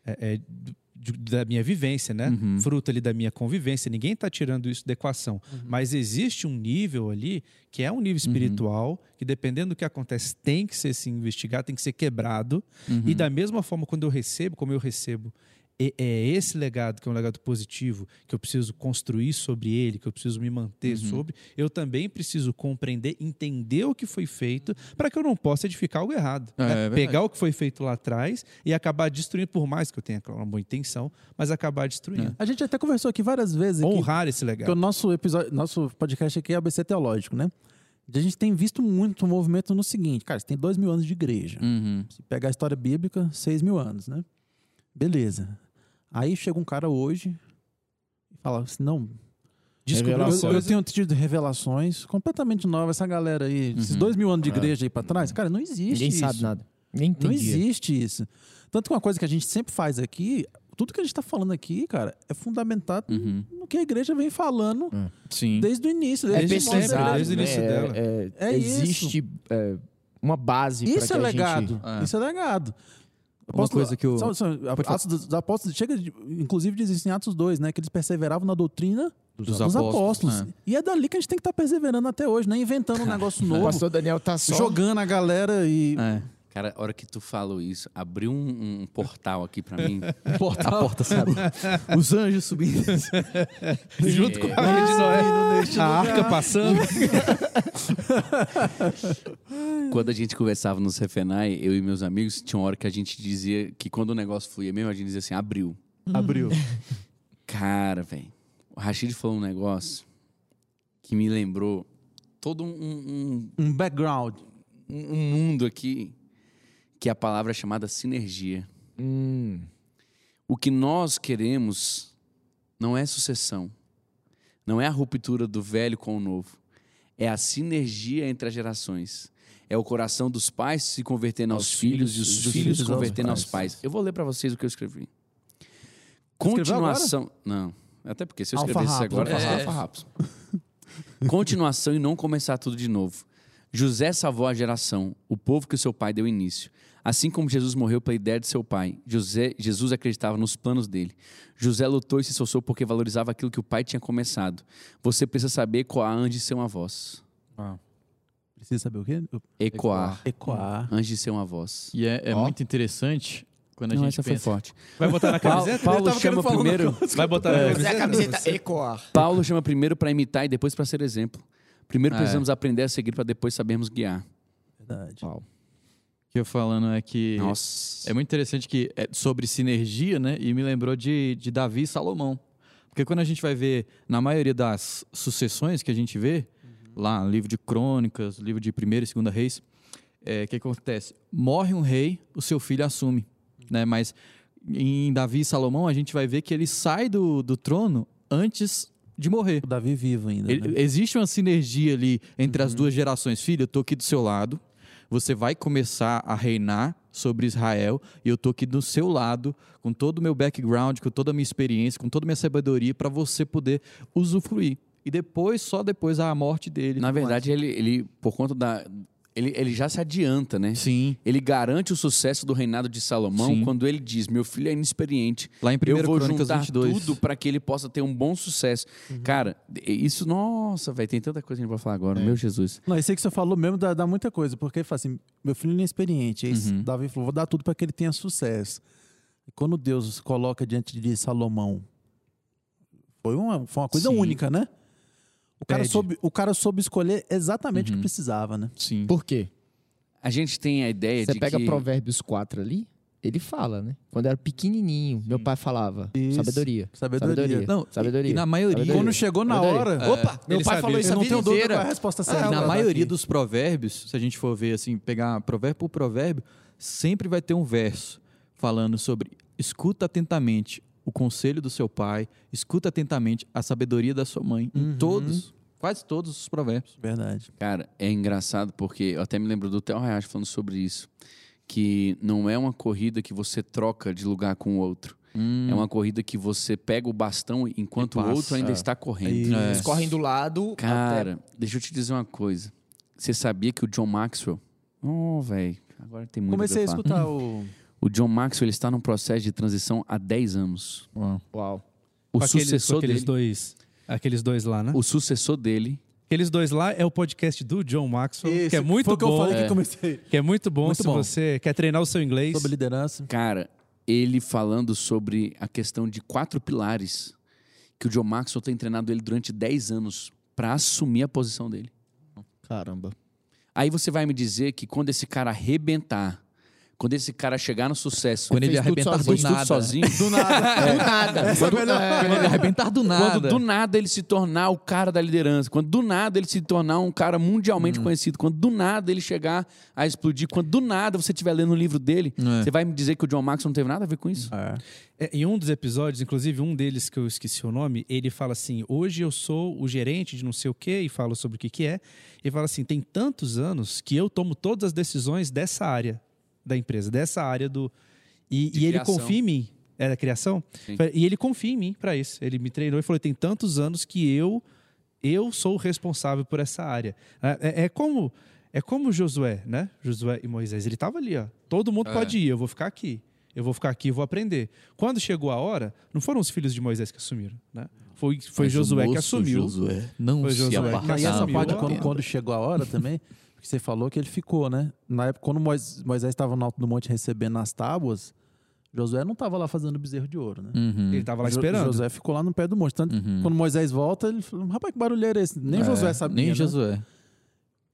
é, é, de- da minha vivência, né? Uhum. Fruto ali da minha convivência. Ninguém está tirando isso da equação. Mas existe um nível ali que é um nível espiritual que, dependendo do que acontece, tem que ser se investigado, tem que ser quebrado. Uhum. E da mesma forma, quando eu recebo, como eu recebo, é, é esse legado que é um legado positivo, que eu preciso construir sobre ele, que eu preciso me manter Uhum. sobre, eu também preciso compreender, entender o que foi feito, para que eu não possa edificar algo errado. É, né? é. Pegar o que foi feito lá atrás e acabar destruindo, por mais que eu tenha uma boa intenção, mas acabar destruindo. A gente até conversou aqui várias vezes. Honrar esse Porque legado. o nosso episódio, nosso podcast aqui é ABC Teológico, né? A gente tem visto muito movimento no seguinte, cara, você tem dois mil anos de igreja. Uhum. Se pegar a história bíblica, seis mil anos, né? Beleza. Aí chega um cara hoje e fala assim, não, Descobrir eu, eu tenho tido revelações completamente novas, essa galera aí, esses Uhum. dois mil anos de igreja aí pra trás, cara, não existe Ninguém isso. sabe nada. Nem Não existe isso. Tanto que uma coisa que a gente sempre faz aqui, tudo que a gente tá falando aqui, cara, é fundamentado Uhum. no que a igreja vem falando Sim. desde o início. É Desde sempre, pesquisado, desde o né? início É- dela. é- É isso. existe é, uma base para Isso que é a legado. gente... É. Isso é legado. Uma coisa que só- só- falar. Atos dos Apóstolos, chega, de- inclusive diz isso em Atos 2, né? Que eles perseveravam na doutrina Dos dos, apóstolos, apóstolos. é. E é dali que a gente tem que estar perseverando até hoje, né? Inventando um negócio [LAUGHS] O novo, pastor Daniel tá só. jogando a galera e. É. Cara, a hora que tu falou isso, abriu um, um portal aqui pra mim. [LAUGHS] A porta se abre. Os anjos subindo. [LAUGHS] Junto com a Arca de Noé. A arca passando. [LAUGHS] Quando a gente conversava no Cefenai, eu e meus amigos, tinha uma hora que a gente dizia que quando o negócio fluía mesmo, a gente dizia assim, abriu. Abriu. Cara, velho, o Rashid falou um negócio que me lembrou todo um, um, Um background. um- um mundo aqui que a palavra é chamada sinergia. Hum, O que nós queremos não é sucessão, não é a ruptura do velho com o novo, é a sinergia entre as gerações. É o coração dos pais se convertendo aos, Aos filhos, filhos e os filhos, filhos se convertendo aos pais. Eu vou ler para vocês o que eu escrevi. Continuação. Não, até porque se eu escrevesse isso agora, É. alfa. [LAUGHS] Continuação e não começar tudo de novo. José salvou a geração, o povo que o seu pai deu início. Assim como Jesus morreu pela ideia de seu pai, José, Jesus acreditava nos planos dele. José lutou e se esforçou porque valorizava aquilo que o pai tinha começado. Você precisa saber ecoar antes de ser uma voz. Precisa saber o quê? Ecoar, Ecoar. antes de ser uma voz. E é, é Ó. muito interessante quando a Não, gente essa foi pensa... forte. Vai botar na Paulo, camiseta? Paulo Eu tava chama primeiro. Vai botar na Fazer camiseta? a camiseta ecoar. Paulo chama primeiro para imitar e depois para ser exemplo. Primeiro É. precisamos aprender a seguir para depois sabermos guiar. Verdade. Uau. O que eu falando é que... Nossa. É muito interessante que é sobre sinergia, né? E me lembrou de, de Davi e Salomão. Porque quando a gente vai ver, na maioria das sucessões que a gente vê, lá, livro de crônicas, livro de primeira e segunda reis, é, o que acontece? Morre um rei, o seu filho assume. Né? Mas em Davi e Salomão, a gente vai ver que ele sai do, do trono antes de morrer. O Davi vivo ainda. Ele- né? Existe uma sinergia ali entre as duas gerações. Filho, eu tô aqui do seu lado. Você vai começar a reinar sobre Israel e eu tô aqui do seu lado, com todo o meu background, com toda a minha experiência, com toda a minha sabedoria para você poder usufruir. E depois, só depois a morte dele. Na verdade, ele, ele, por conta da. Ele, ele já se adianta, né? sim. Ele garante o sucesso do reinado de Salomão Sim. quando ele diz: Meu filho é inexperiente. Lá em 1 eu vou Crônicas juntar 22. tudo para que ele possa ter um bom sucesso. Cara, isso, nossa, velho, tem tanta coisa que a gente vai falar agora, É. meu Jesus. Não, isso aí que você falou mesmo dá, dá muita coisa, porque ele fala assim, meu filho é inexperiente. Aí Uhum. Davi falou, vou dar tudo para que ele tenha sucesso. E quando Deus coloca diante de Salomão, foi uma, foi uma coisa Sim. única, né? O cara, Pede. soube, o cara soube escolher exatamente o Uhum. que precisava, né? Sim. Por quê? A gente tem a ideia Você de pega que... Provérbios 4 ali, ele fala, né? Quando eu era pequenininho, meu pai falava Isso. sabedoria. Sabedoria. Sabedoria. Não, Sabedoria. E na maioria. Sabedoria. Quando chegou na Sabedoria. hora, Opa, meu pai sabia. falou isso eu a não vida tenho dúvida qual é a resposta É, certa. na Tá maioria aqui. dos provérbios, se a gente for ver assim, pegar provérbio por provérbio, sempre vai ter um verso falando sobre escuta atentamente o conselho do seu pai, escuta atentamente a sabedoria da sua mãe, em Uhum. todos, quase todos os provérbios. Verdade. Cara, é engraçado porque eu até me lembro do Theo Hayashi falando sobre isso. Que não é uma corrida que você troca de lugar com o outro. É uma corrida que você pega o bastão enquanto o outro ainda está correndo. Isso. É. Eles correm do lado. Cara, deixa eu te dizer uma coisa. Você sabia que o John Maxwell. Oh, velho. Agora tem muito Comecei a falar. escutar [LAUGHS] o... O John Maxwell ele está num processo de transição há 10 anos. até- Uau. O Com aqueles, com sucessor aqueles dele. dois. Aqueles dois lá, né? O sucessor dele. Aqueles dois lá é o podcast do John Maxwell, que é muito foi o que eu bom. falei É. que comecei. Que é muito bom Muito se bom. você quer treinar o seu inglês. Sobre liderança. Cara, ele falando sobre a questão de quatro pilares que o John Maxwell tem treinado ele durante 10 anos para assumir a posição dele. Caramba. Aí você vai me dizer que quando esse cara arrebentar, quando esse cara chegar no sucesso, Quando ele arrebentar do sozinho, nada. sozinho, Do nada. [LAUGHS] Do nada. É. [LAUGHS] Quando ele arrebentar do nada. Quando do nada ele se tornar o cara da liderança, quando do nada ele se tornar um cara mundialmente Hum. conhecido, quando do nada ele chegar a explodir, quando do nada você estiver lendo um livro dele, É. você vai me dizer que o John Maxwell não teve nada a ver com isso? É. É, em um dos episódios, inclusive um deles que eu esqueci o nome, ele fala assim: hoje eu sou o gerente de não sei o quê, e fala sobre o que, que é. E fala assim: tem tantos anos que eu tomo todas as decisões dessa área da empresa, dessa área do. E, De e ele confia em mim. É da criação? Sim. E ele confia em mim para isso. Ele me treinou e falou: tem tantos anos que eu eu sou o responsável por essa área. É, é- é como é como Josué, né? Josué e Moisés. Ele estava ali, ó. Todo mundo É. pode ir, eu vou ficar aqui. Eu vou ficar aqui e vou aprender. Quando chegou a hora, não foram os filhos de Moisés que assumiram, né? Foi, foi Mas Josué que assumiu. Josué não Foi se Josué que apartava. e essa assumiu parte, quando, quando chegou a hora também, porque você falou que ele ficou, né? Na época, quando Mois- Moisés estava no alto do monte recebendo as tábuas, Josué não estava lá fazendo bezerro de ouro, né? Uhum. Ele estava lá esperando. Josué ficou lá no pé do monte. Tanto Uhum. quando Moisés volta, ele falou: rapaz, que barulheiro é esse? Nem É, Josué sabia. Nem né? Josué.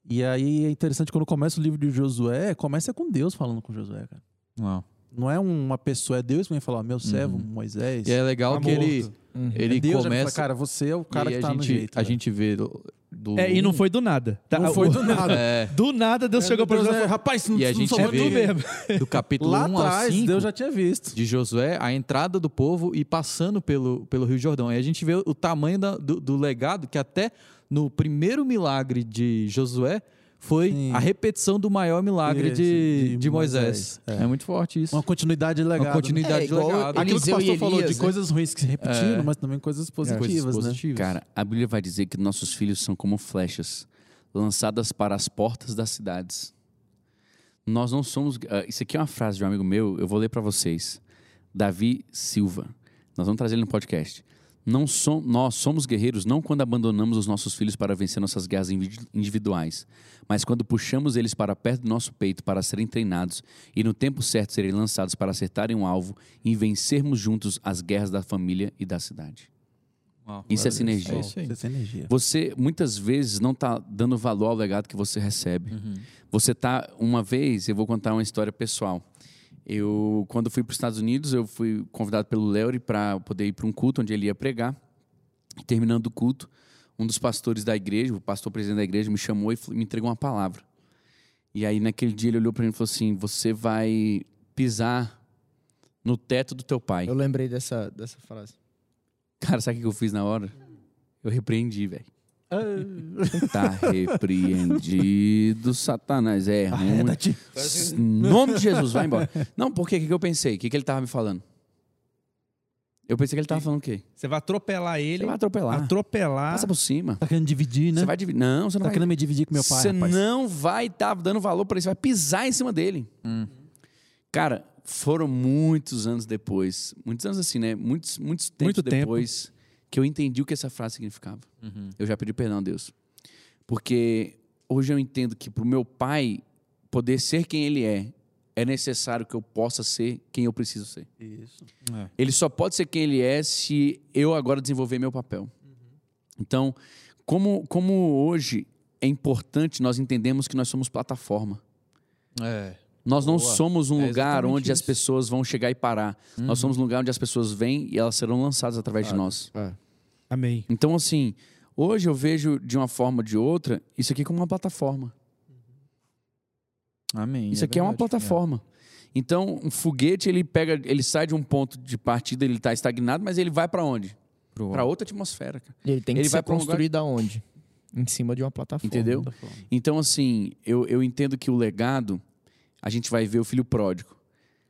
E aí é interessante quando começa o livro de Josué, começa com Deus falando com Josué, cara. Uau. Não é uma pessoa, é Deus que vem falar, meu servo, Uhum. Moisés. E é legal Tá que ele, morto. Uhum. ele É Deus começa. fala, cara, você é o cara e que a tá gente, no jeito. A velho." gente vê do. É, e não foi do nada. Tá? Não foi do nada. [LAUGHS] É, Do nada Deus É, chegou para Josué e falou, rapaz, não, E a não gente eu vê- mesmo. do capítulo Lá 1 ao atrás, 5 Deus já tinha visto. de Josué, a entrada do povo e passando pelo, pelo Rio Jordão. Aí a gente vê o tamanho da- do, do legado que até no primeiro milagre de Josué foi Sim. a repetição do maior milagre Isso, de, de de Moisés. Moisés. É. É. muito forte isso. Uma continuidade legal. Uma continuidade É, legado. Aquilo que o pastor falou de né? coisas ruins que se repetiram, É. mas também coisas Coisas positivas, né? positivas. Cara, a Bíblia vai dizer que nossos filhos são como flechas lançadas para as portas das cidades. Nós não somos. ah, isso aqui é uma frase de um amigo meu, eu vou ler para vocês. Davi Silva. Nós vamos trazer ele no podcast. Não som, nós somos guerreiros não quando abandonamos os nossos filhos para vencer nossas guerras individuais, mas quando puxamos eles para perto do nosso peito para serem treinados e no tempo certo serem lançados para acertarem um alvo e vencermos juntos as guerras da família e da cidade. Uau. Isso é sinergia. É isso aí. Essa energia. Você muitas vezes não está dando valor ao legado que você recebe. Você tá uma vez, eu vou contar uma história pessoal. Eu quando fui para os Estados Unidos, eu fui convidado pelo Leori para poder ir para um culto onde ele ia pregar. Terminando o culto, um dos pastores da igreja, o pastor presidente da igreja, me chamou e me entregou uma palavra. E aí naquele dia ele olhou para mim e falou assim: "Você vai pisar no teto do teu pai". Eu lembrei dessa, dessa frase. Cara, sabe o que eu fiz na hora? Eu repreendi, velho. Tá repreendido, Satanás. É ruim. Arreda-te. Em nome de Jesus, vai embora. Não, por quê? O que que eu pensei? O que, que ele tava me falando? Eu pensei que ele tava falando o quê? Você vai atropelar ele. Você vai atropelar. Atropelar. Passa por cima. Tá querendo dividir, né? Você vai dividir. Não, você não Tá vai. querendo me dividir com meu pai, Você rapaz. não vai estar dando valor para isso. Você vai pisar em cima dele. Hum. Cara, foram muitos anos depois. Muitos anos assim, né? Muitos, muitos tempos Muito tempo. Que eu entendi o que essa frase significava. Uhum. Eu já pedi perdão a Deus. Porque hoje eu entendo que para o meu pai poder ser quem ele é, é necessário que eu possa ser quem eu preciso ser. Isso. Ele só pode ser quem ele é se eu agora desenvolver meu papel. Então, como, como hoje é importante nós entendemos que nós somos plataforma. É. Nós não Boa. somos um É lugar onde as isso. pessoas vão chegar e parar. Nós somos um lugar onde as pessoas vêm e elas serão lançadas através de nós. Amém. Então, assim, hoje eu vejo de uma forma ou de outra isso aqui como uma plataforma. Amém. Isso aqui é uma verdade. plataforma. Então, um foguete, ele pega, ele sai de um ponto de partida, ele está estagnado, mas ele vai para onde? Para outra atmosfera, cara. E ele tem que Ele vai ser pra um lugar- construído aonde? Em cima de uma plataforma. Entendeu? Então, assim, eu, eu entendo que o legado, a gente vai ver o filho pródigo.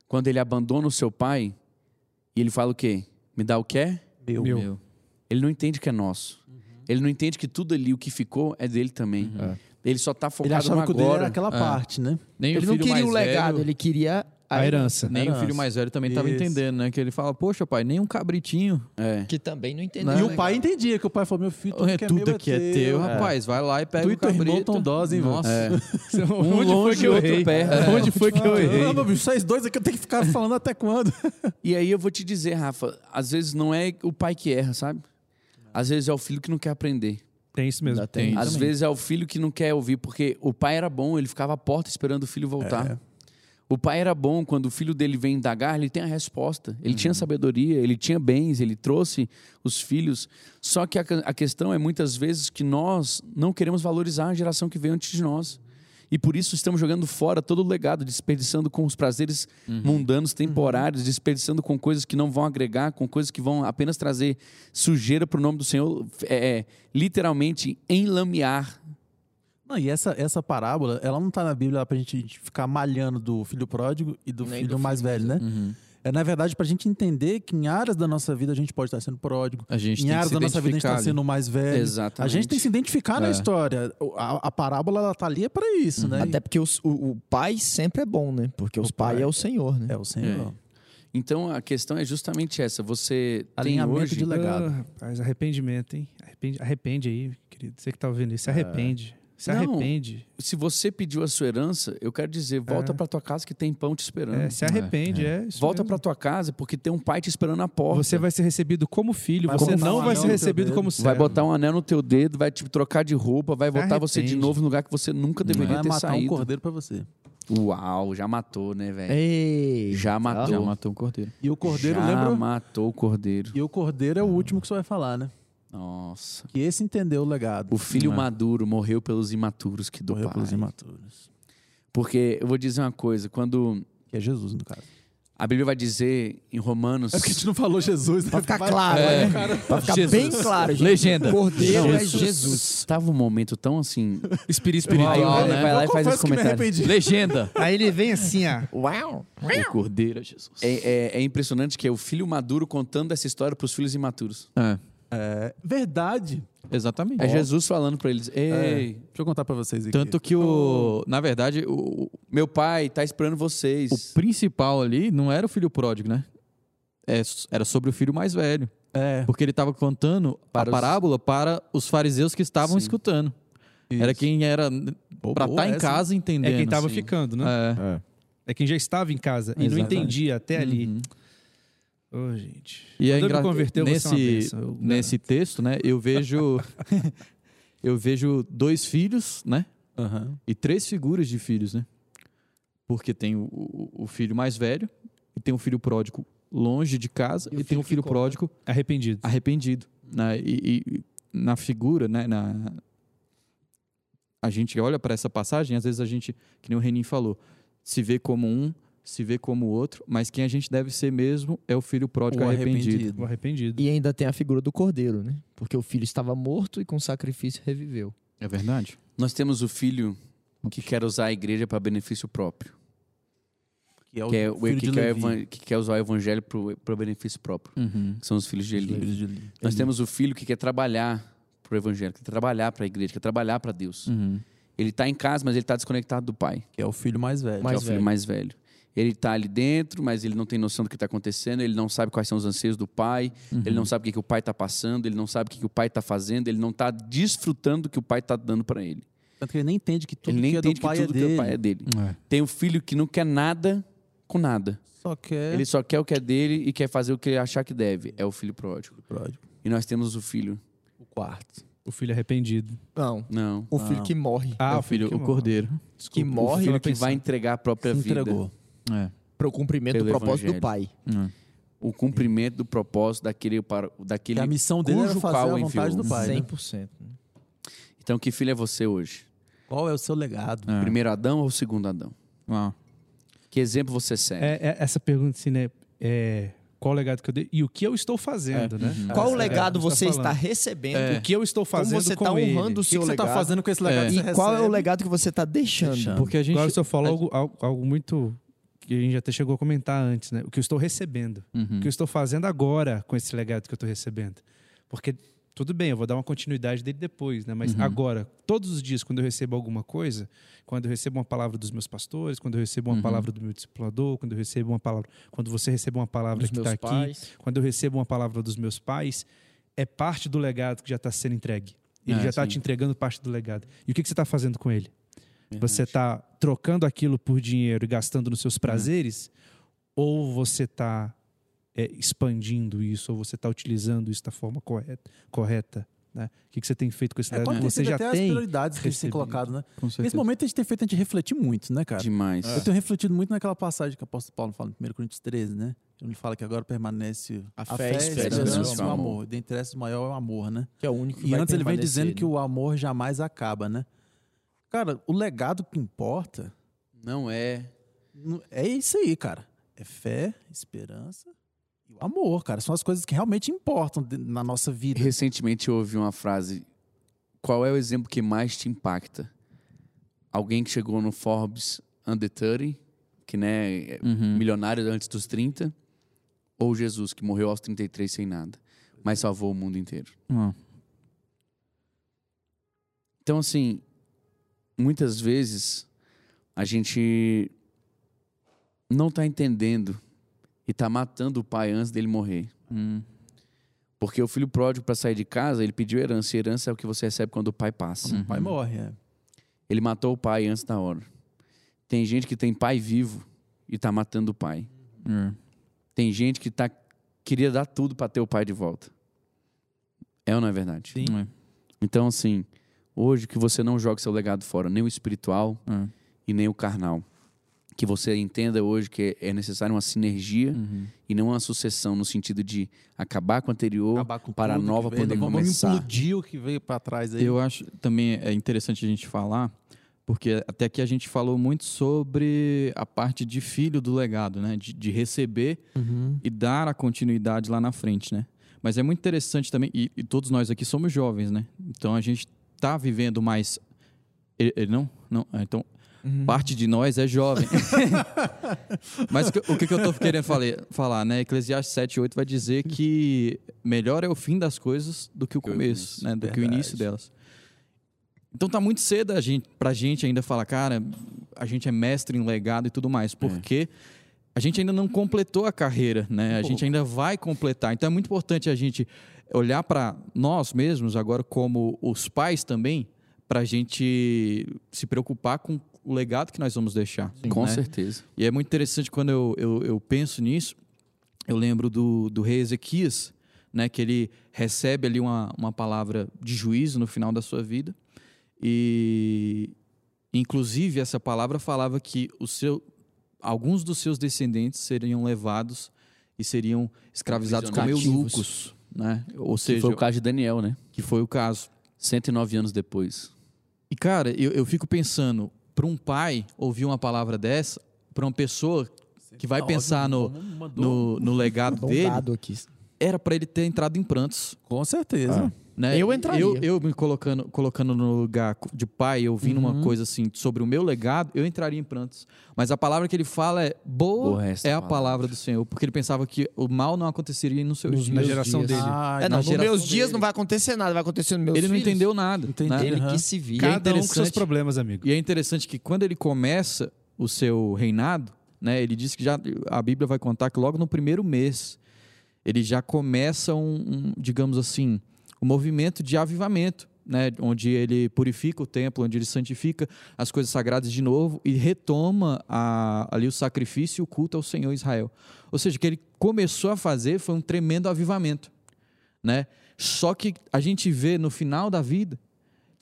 Quando ele abandona o seu pai, e ele fala o quê? Me dá o que é? Meu. Meu. Meu. Ele não entende que é nosso. Ele não entende que tudo ali, o que ficou, é dele também. Ele só está Ele focado achava no que o dele era aquela É. parte, né? Nem Ele o não queria mais o legado, velho, ele queria A herança. Nem o Herança. filho mais velho também estava entendendo, né? Que ele fala, poxa, pai, nem um cabritinho. É. Que também não entendeu. E o o pai entendia que o pai falou: meu filho, tudo É, que é tudo meu aqui é teu, É. rapaz. Vai lá e pega Tu o teu irmão cabrito. tão dose, hein, velho? Nossa. É. [LAUGHS] Onde foi longe que e eu errei? perto. Onde foi que eu errei? Ah, meu bicho, vocês dois aqui eu tenho que ficar falando até quando? [LAUGHS] E aí eu vou te dizer, Rafa, às vezes não é o pai que erra, sabe? Às vezes é o filho que não quer aprender. Tem isso mesmo. Tem. Às também. vezes é o filho que não quer ouvir, porque o pai era bom, ele ficava à porta esperando o filho voltar. É. O pai era bom, quando o filho dele vem indagar, ele tem a resposta. Ele tinha sabedoria, ele tinha bens, ele trouxe os filhos. Só que a, a questão é muitas vezes que nós não queremos valorizar a geração que veio antes de nós. E por isso estamos jogando fora todo o legado, desperdiçando com os prazeres mundanos, temporários, desperdiçando com coisas que não vão agregar, com coisas que vão apenas trazer sujeira para o nome do Senhor, é, é, literalmente enlamear. Não, e essa, essa parábola, ela não tá na Bíblia pra gente ficar malhando do filho pródigo e do Nem filho do mais velho, né? Uhum. É, na verdade, pra gente entender que em áreas da nossa vida a gente pode estar sendo pródigo. A gente Em tem áreas da nossa vida a gente está sendo mais velho. Exatamente. A gente tem que se identificar na É. história. O- A, a parábola, ela tá ali é pra isso, né? Até porque os- o, o pai sempre é bom, né? Porque os O pai pai. é o Senhor, né? É o Senhor. Então a questão é justamente essa. Você tem Alinhamento hoje de legado. Ah, rapaz, arrependimento, hein? Arrepende, arrepende aí, querido. Você que tá ouvindo isso, se arrepende. Se Não. arrepende. se você pediu a sua herança, eu quero dizer, volta É. pra tua casa que tem pão te esperando. É, se arrepende, é. isso Volta mesmo. pra tua casa porque tem um pai te esperando na porta. Você vai ser recebido como filho, Vai você não um vai ser recebido como vai servo. botar um anel no teu dedo, vai te trocar de roupa, vai Se botar você de arrepende. novo no lugar que você nunca deveria Vai ter matar um saído. cordeiro pra você. Uau, já matou, né, velho? Ei, Já matou. Já matou um cordeiro. E o cordeiro já lembra. matou o cordeiro. E o cordeiro é o último que você vai falar, né? Nossa. Que esse entendeu o legado. O filho É. maduro morreu pelos imaturos que do Morreu pai. pelos imaturos. Porque eu vou dizer uma coisa, quando Que é Jesus, no caso. a Bíblia vai dizer em Romanos, É porque a gente não falou Jesus, né? Pra ficar claro, É. né? Pra ficar Jesus. bem claro, gente. Legenda. Cordeiro Não, é Jesus. estava um momento tão assim, Espiritual, Aí né? ele vai lá e faz esse comentário. Legenda. Aí ele vem assim, ó. Uau! O cordeiro é Jesus. é, é- é impressionante que é o filho maduro contando essa história para os filhos imaturos. É, É verdade. exatamente. É Jesus falando para eles: Ei, É. Deixa eu contar pra vocês aqui. Tanto que o. Na verdade, o, meu pai tá esperando vocês. o principal ali não era o filho pródigo, né? É, era sobre o filho mais velho. É. Porque ele estava contando Para a os- parábola para os fariseus que estavam Sim. escutando. Era quem era para estar em essa, hein? casa entendendo. É quem tava sim. ficando, né? É. É. quem já estava em casa e não entendia até ali. Uhum. Ô, gente. E é Quando eu me engra... nesse. Eu- nesse texto, né, eu vejo [LAUGHS] eu vejo dois filhos, né, Aham. e três figuras de filhos, né? Porque tem o, o- filho mais velho, e tem o filho pródigo longe de casa, E e, tem o filho pródigo Arrependido. arrependido. Né? E, e na figura, né, na... a gente olha para essa passagem, às vezes a gente, que nem o Renin falou, se vê como um, se vê como o outro, mas quem a gente deve ser mesmo é o filho pródigo O arrependido. O arrependido. E ainda tem a figura do cordeiro, né? Porque o filho estava morto e com sacrifício reviveu. É verdade? Nós temos o filho que quer usar a igreja para benefício próprio. Que é o Que, é, o- filho que, de quer, Levi. que quer usar o evangelho para o benefício próprio. Uhum. Que são os filhos de Eli. Filhos de Eli. Nós Eli. temos o filho que quer trabalhar para o evangelho, que quer trabalhar para a igreja, quer trabalhar para Deus. Uhum. Ele está em casa, mas ele está desconectado do pai, Que é o filho mais velho. que é Mais o filho velho. mais velho. Ele está ali dentro, mas ele não tem noção do que está acontecendo, ele não sabe quais são os anseios do pai, ele não sabe o que, que o pai está passando, ele não sabe o que, que o pai está fazendo, ele não está desfrutando do que o pai está dando para ele. Tanto que ele nem entende que tudo ele nem que é entende do pai que tudo é que o pai é dele. É. Tem o filho que não quer nada com nada. Só quer Ele só quer o que é dele e quer fazer o que ele achar que deve. É o filho pródigo. pródigo. E nós temos o filho. O quarto. O filho arrependido. Não. Não. O filho Não. que morre. Ah, é o filho, que o morre. cordeiro. que o morre filho tava que vai entregar a própria Se vida. entregou. É. para o cumprimento Pelo do propósito evangelho. do pai. É. O cumprimento do propósito daquele, para, daquele Que a missão dele era fazer qual a vontade enviou. do pai. né? 100%. né? Então, que filho é você hoje? Qual é o seu legado? É. Primeiro Adão ou segundo Adão? Uau. Que exemplo você segue? É, é essa pergunta assim, né? É, qual o legado que eu dei? E o que eu estou fazendo, É. né? Uhum. Qual Essa o legado é que você tá está falando. recebendo? É. O que eu estou Como fazendo você com está ele? honrando o O que, seu que você legado? tá fazendo com esse legado É. que E você qual é o legado que você está deixando? Deixando. Porque a gente. Agora você falou algo, algo, algo muito que a gente até chegou a comentar antes, né? O que eu estou recebendo. Uhum. O que eu estou fazendo agora com esse legado que eu estou recebendo. Porque tudo bem, eu vou dar uma continuidade dele depois, né? Mas Uhum. agora, todos os dias, quando eu recebo alguma coisa, quando eu recebo uma palavra dos meus pastores, quando eu recebo uma Uhum. palavra do meu discipulador, quando eu recebo uma palavra, quando você recebe uma palavra Dos que está aqui, quando eu recebo uma palavra dos meus pais, é parte do legado que já está sendo entregue. Ele É, já está te entregando parte do legado. E o que, que você está fazendo com ele? Verdade. Você está trocando aquilo por dinheiro e gastando nos seus prazeres? Ou você está expandindo isso? Ou você está utilizando isso da forma correta? correta né? O que, que você tem feito com esse É, que você já até tem. as prioridades que a gente tem colocado, né? Nesse momento a gente tem feito a gente refletir muito, né, cara? Demais. Eu tenho refletido muito naquela passagem que o apóstolo Paulo fala em 1 Coríntios 13, né? Ele fala que agora permanece A a fé, fé, a esperança e o amor. Dentre essas, o maior é o amor, né? Que é o único que E vai antes ele vem dizendo que né? o amor jamais acaba, né? Cara, o legado que importa Não é. é isso aí, cara. É fé, esperança e o amor, cara. São as coisas que realmente importam na nossa vida. Recentemente eu ouvi uma frase. Qual é o exemplo que mais te impacta? Alguém que chegou no Forbes Under 30, que né, é Uhum. milionário antes dos 30, ou Jesus, que morreu aos 33 sem nada, mas salvou o mundo inteiro. Uau. Então, assim, muitas vezes a gente não está entendendo e tá matando o pai antes dele morrer. Hum. Porque o filho pródigo, para sair de casa, ele pediu herança. E herança é o que você recebe quando o pai passa. O pai morre, é. Ele matou o pai antes da hora. Tem gente que tem pai vivo e tá matando o pai. É. Tem gente que tá queria dar tudo para ter o pai de volta. É ou não é verdade? Sim. É. Então, assim, hoje que você não jogue seu legado fora, nem o espiritual É. e nem o carnal. Que você entenda hoje que é necessário uma sinergia Uhum. e não uma sucessão no sentido de acabar com o anterior Acabar com para a nova veio, poder vamos começar. implodir o que veio pra trás aí. Eu acho também é interessante a gente falar, porque até aqui a gente falou muito sobre a parte de filho do legado, né? De, de receber Uhum. e dar a continuidade lá na frente, né? Mas é muito interessante também, e, e todos nós aqui somos jovens, né? Então a gente tá vivendo mais. Ele, ele não? Não. Ah, Então, parte de nós é jovem. [LAUGHS] Mas o que, o que que eu tô querendo falar, né? Eclesiastes 7, 8 vai dizer que melhor é o fim das coisas do que o começo, né? Do que o início delas. Então tá muito cedo a gente, pra gente ainda falar, cara, a gente é mestre em legado e tudo mais, porque a gente ainda não completou a carreira, né? A gente ainda vai completar. Então é muito importante a gente olhar para nós mesmos agora como os pais também, para a gente se preocupar com o legado que nós vamos deixar. Com né? certeza. E é muito interessante quando eu, eu, eu penso nisso, eu lembro do, do rei Ezequias, né, que ele recebe ali uma, uma palavra de juízo no final da sua vida. E, inclusive, essa palavra falava que o seu, alguns dos seus descendentes seriam levados e seriam escravizados como eunucos. Né? Ou Que seja, foi o caso de Daniel, né? que foi o caso. 109 anos depois. E, cara, eu, eu fico pensando, para um pai ouvir uma palavra dessa, para uma pessoa que vai Tá pensar no, no, no legado dele, aqui. era para ele ter entrado em prantos. Com certeza. Né? Eu entraria. Eu, eu me colocando, colocando no lugar de pai, ouvindo Uhum. uma coisa assim sobre o meu legado, eu entraria em prantos. Mas a palavra que ele fala é boa, é a palavra. palavra do Senhor, porque ele pensava que o mal não aconteceria nos seus Nos- dias. na geração dias. dele. Ah, É, não, nos meus dias dele. não vai acontecer nada, vai acontecer nos meus Ele não filhos. entendeu nada. Entendi. né? Ele Aham. que se via. E é Cada um com seus problemas, amigo. E é interessante que quando ele começa o seu reinado, né, ele diz que já a Bíblia vai contar que logo no primeiro mês ele já começa um, um, digamos assim, um movimento de avivamento, né, onde ele purifica o templo, onde ele santifica as coisas sagradas de novo e retoma a- ali o sacrifício e o culto ao Senhor Israel. Ou seja, o que ele começou a fazer foi um tremendo avivamento, né? Só que a gente vê no final da vida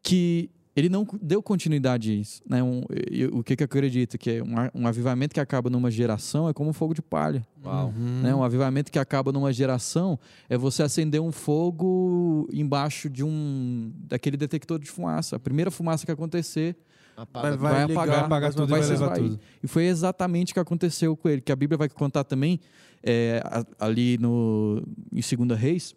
que ele não deu continuidade a isso. Né? Um, e- o que, que eu acredito? Que é um, um avivamento que acaba numa geração é como um fogo de palha. Uau. Né? Um avivamento que acaba numa geração é você acender um fogo embaixo de um daquele detector de fumaça. A primeira fumaça que acontecer Apaga. vai, ligar, apagar, vai apagar tudo e vai vai levar tudo. E foi exatamente o que aconteceu com ele, que a Bíblia vai contar também é, ali no, em 2 Reis,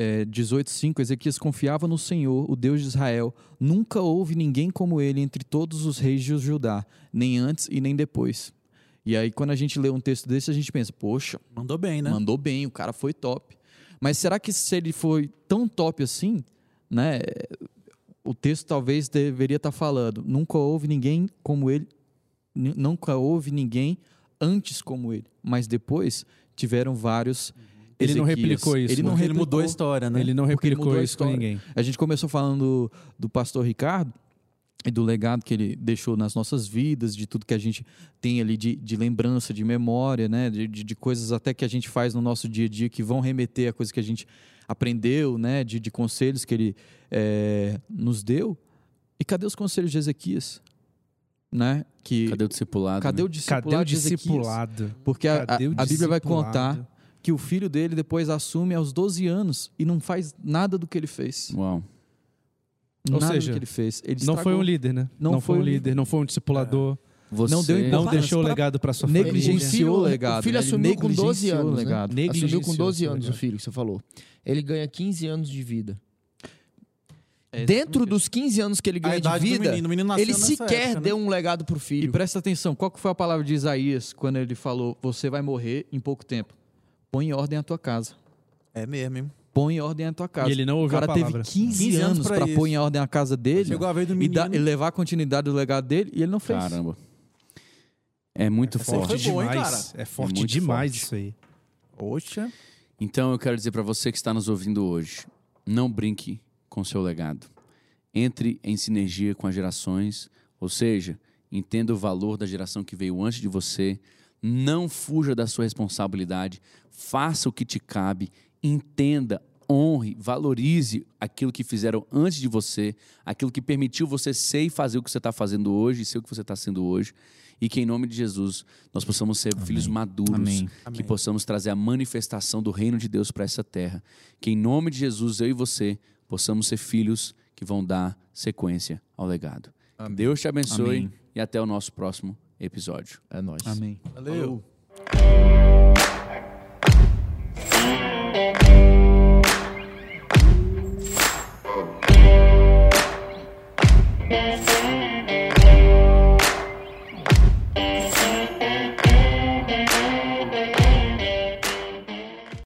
é, 18,5, Ezequias confiava no Senhor, o Deus de Israel. Nunca houve ninguém como ele entre todos os reis de Judá, nem antes e nem depois. E aí, quando a gente lê um texto desse, a gente pensa, poxa, Mandou bem, né? mandou bem, o cara foi top. Mas será que se ele foi tão top assim, né? O texto talvez deveria estar falando, nunca houve ninguém como ele, nunca houve ninguém antes como ele, mas depois tiveram vários Ele não Ezequias. replicou isso, Ele não ele replicou. mudou a história, né? Ele não ele replicou a isso com ninguém. A gente começou falando do, do pastor Ricardo e do legado que ele deixou nas nossas vidas, de tudo que a gente tem ali de, de lembrança, de memória, né? De, de, de coisas até que a gente faz no nosso dia a dia que vão remeter a coisas que a gente aprendeu, né? De, de conselhos que ele eh, nos deu. E cadê os conselhos de Ezequias? Né? Que, Cadê o discipulado? cadê né? o discipulado Cadê o discipulado? Porque a, a, a Bíblia vai contar que o filho dele depois assume aos 12 anos e não faz nada do que ele fez. Uau. Ou nada seja, do que ele fez. Ele Não foi um líder, né? Não Não, foi foi um líder, não foi um discipulador, Você... Não deu não deixou o legado para sua negligenciou família. o legado. O filho né? Assumiu com 12 negligenciou o anos. Né? legado. Assumiu com Negligenciou 12 seu anos o filho que você falou. Ele ganha 15 anos de vida. É Dentro dos 15 anos que ele ganha de vida, menino, o menino ele sequer época, né? deu um legado pro E filho. presta atenção, qual que foi a palavra de Isaías quando ele falou: Você vai morrer em pouco tempo? Põe em ordem a tua casa. É mesmo, hein? Põe em ordem a tua casa. E ele não o ouviu a cara teve palavra. 15, 15 anos anos pra para isso. pôr em ordem a casa dele Chegou a vez do e, menino. dar- e levar a continuidade do legado dele e ele não fez. Caramba. É muito Essa aí forte. foi boa, hein, demais. É forte muito demais forte. isso aí. Poxa. Então eu quero dizer para você que está nos ouvindo hoje, não brinque com seu legado. Entre em sinergia com as gerações, ou seja, entenda o valor da geração que veio antes de você, não fuja da sua responsabilidade, faça o que te cabe, entenda, honre, valorize aquilo que fizeram antes de você, aquilo que permitiu você ser e fazer o que você está fazendo hoje e ser o que você está sendo hoje. E que em nome de Jesus nós possamos ser filhos maduros, Amém. que Amém. possamos trazer a manifestação do reino de Deus para essa terra. Que em nome de Jesus, eu e você, possamos ser filhos que vão dar sequência ao legado. Amém. Deus te abençoe Amém. e até o nosso próximo episódio. É nóis. Amém. Valeu. Thank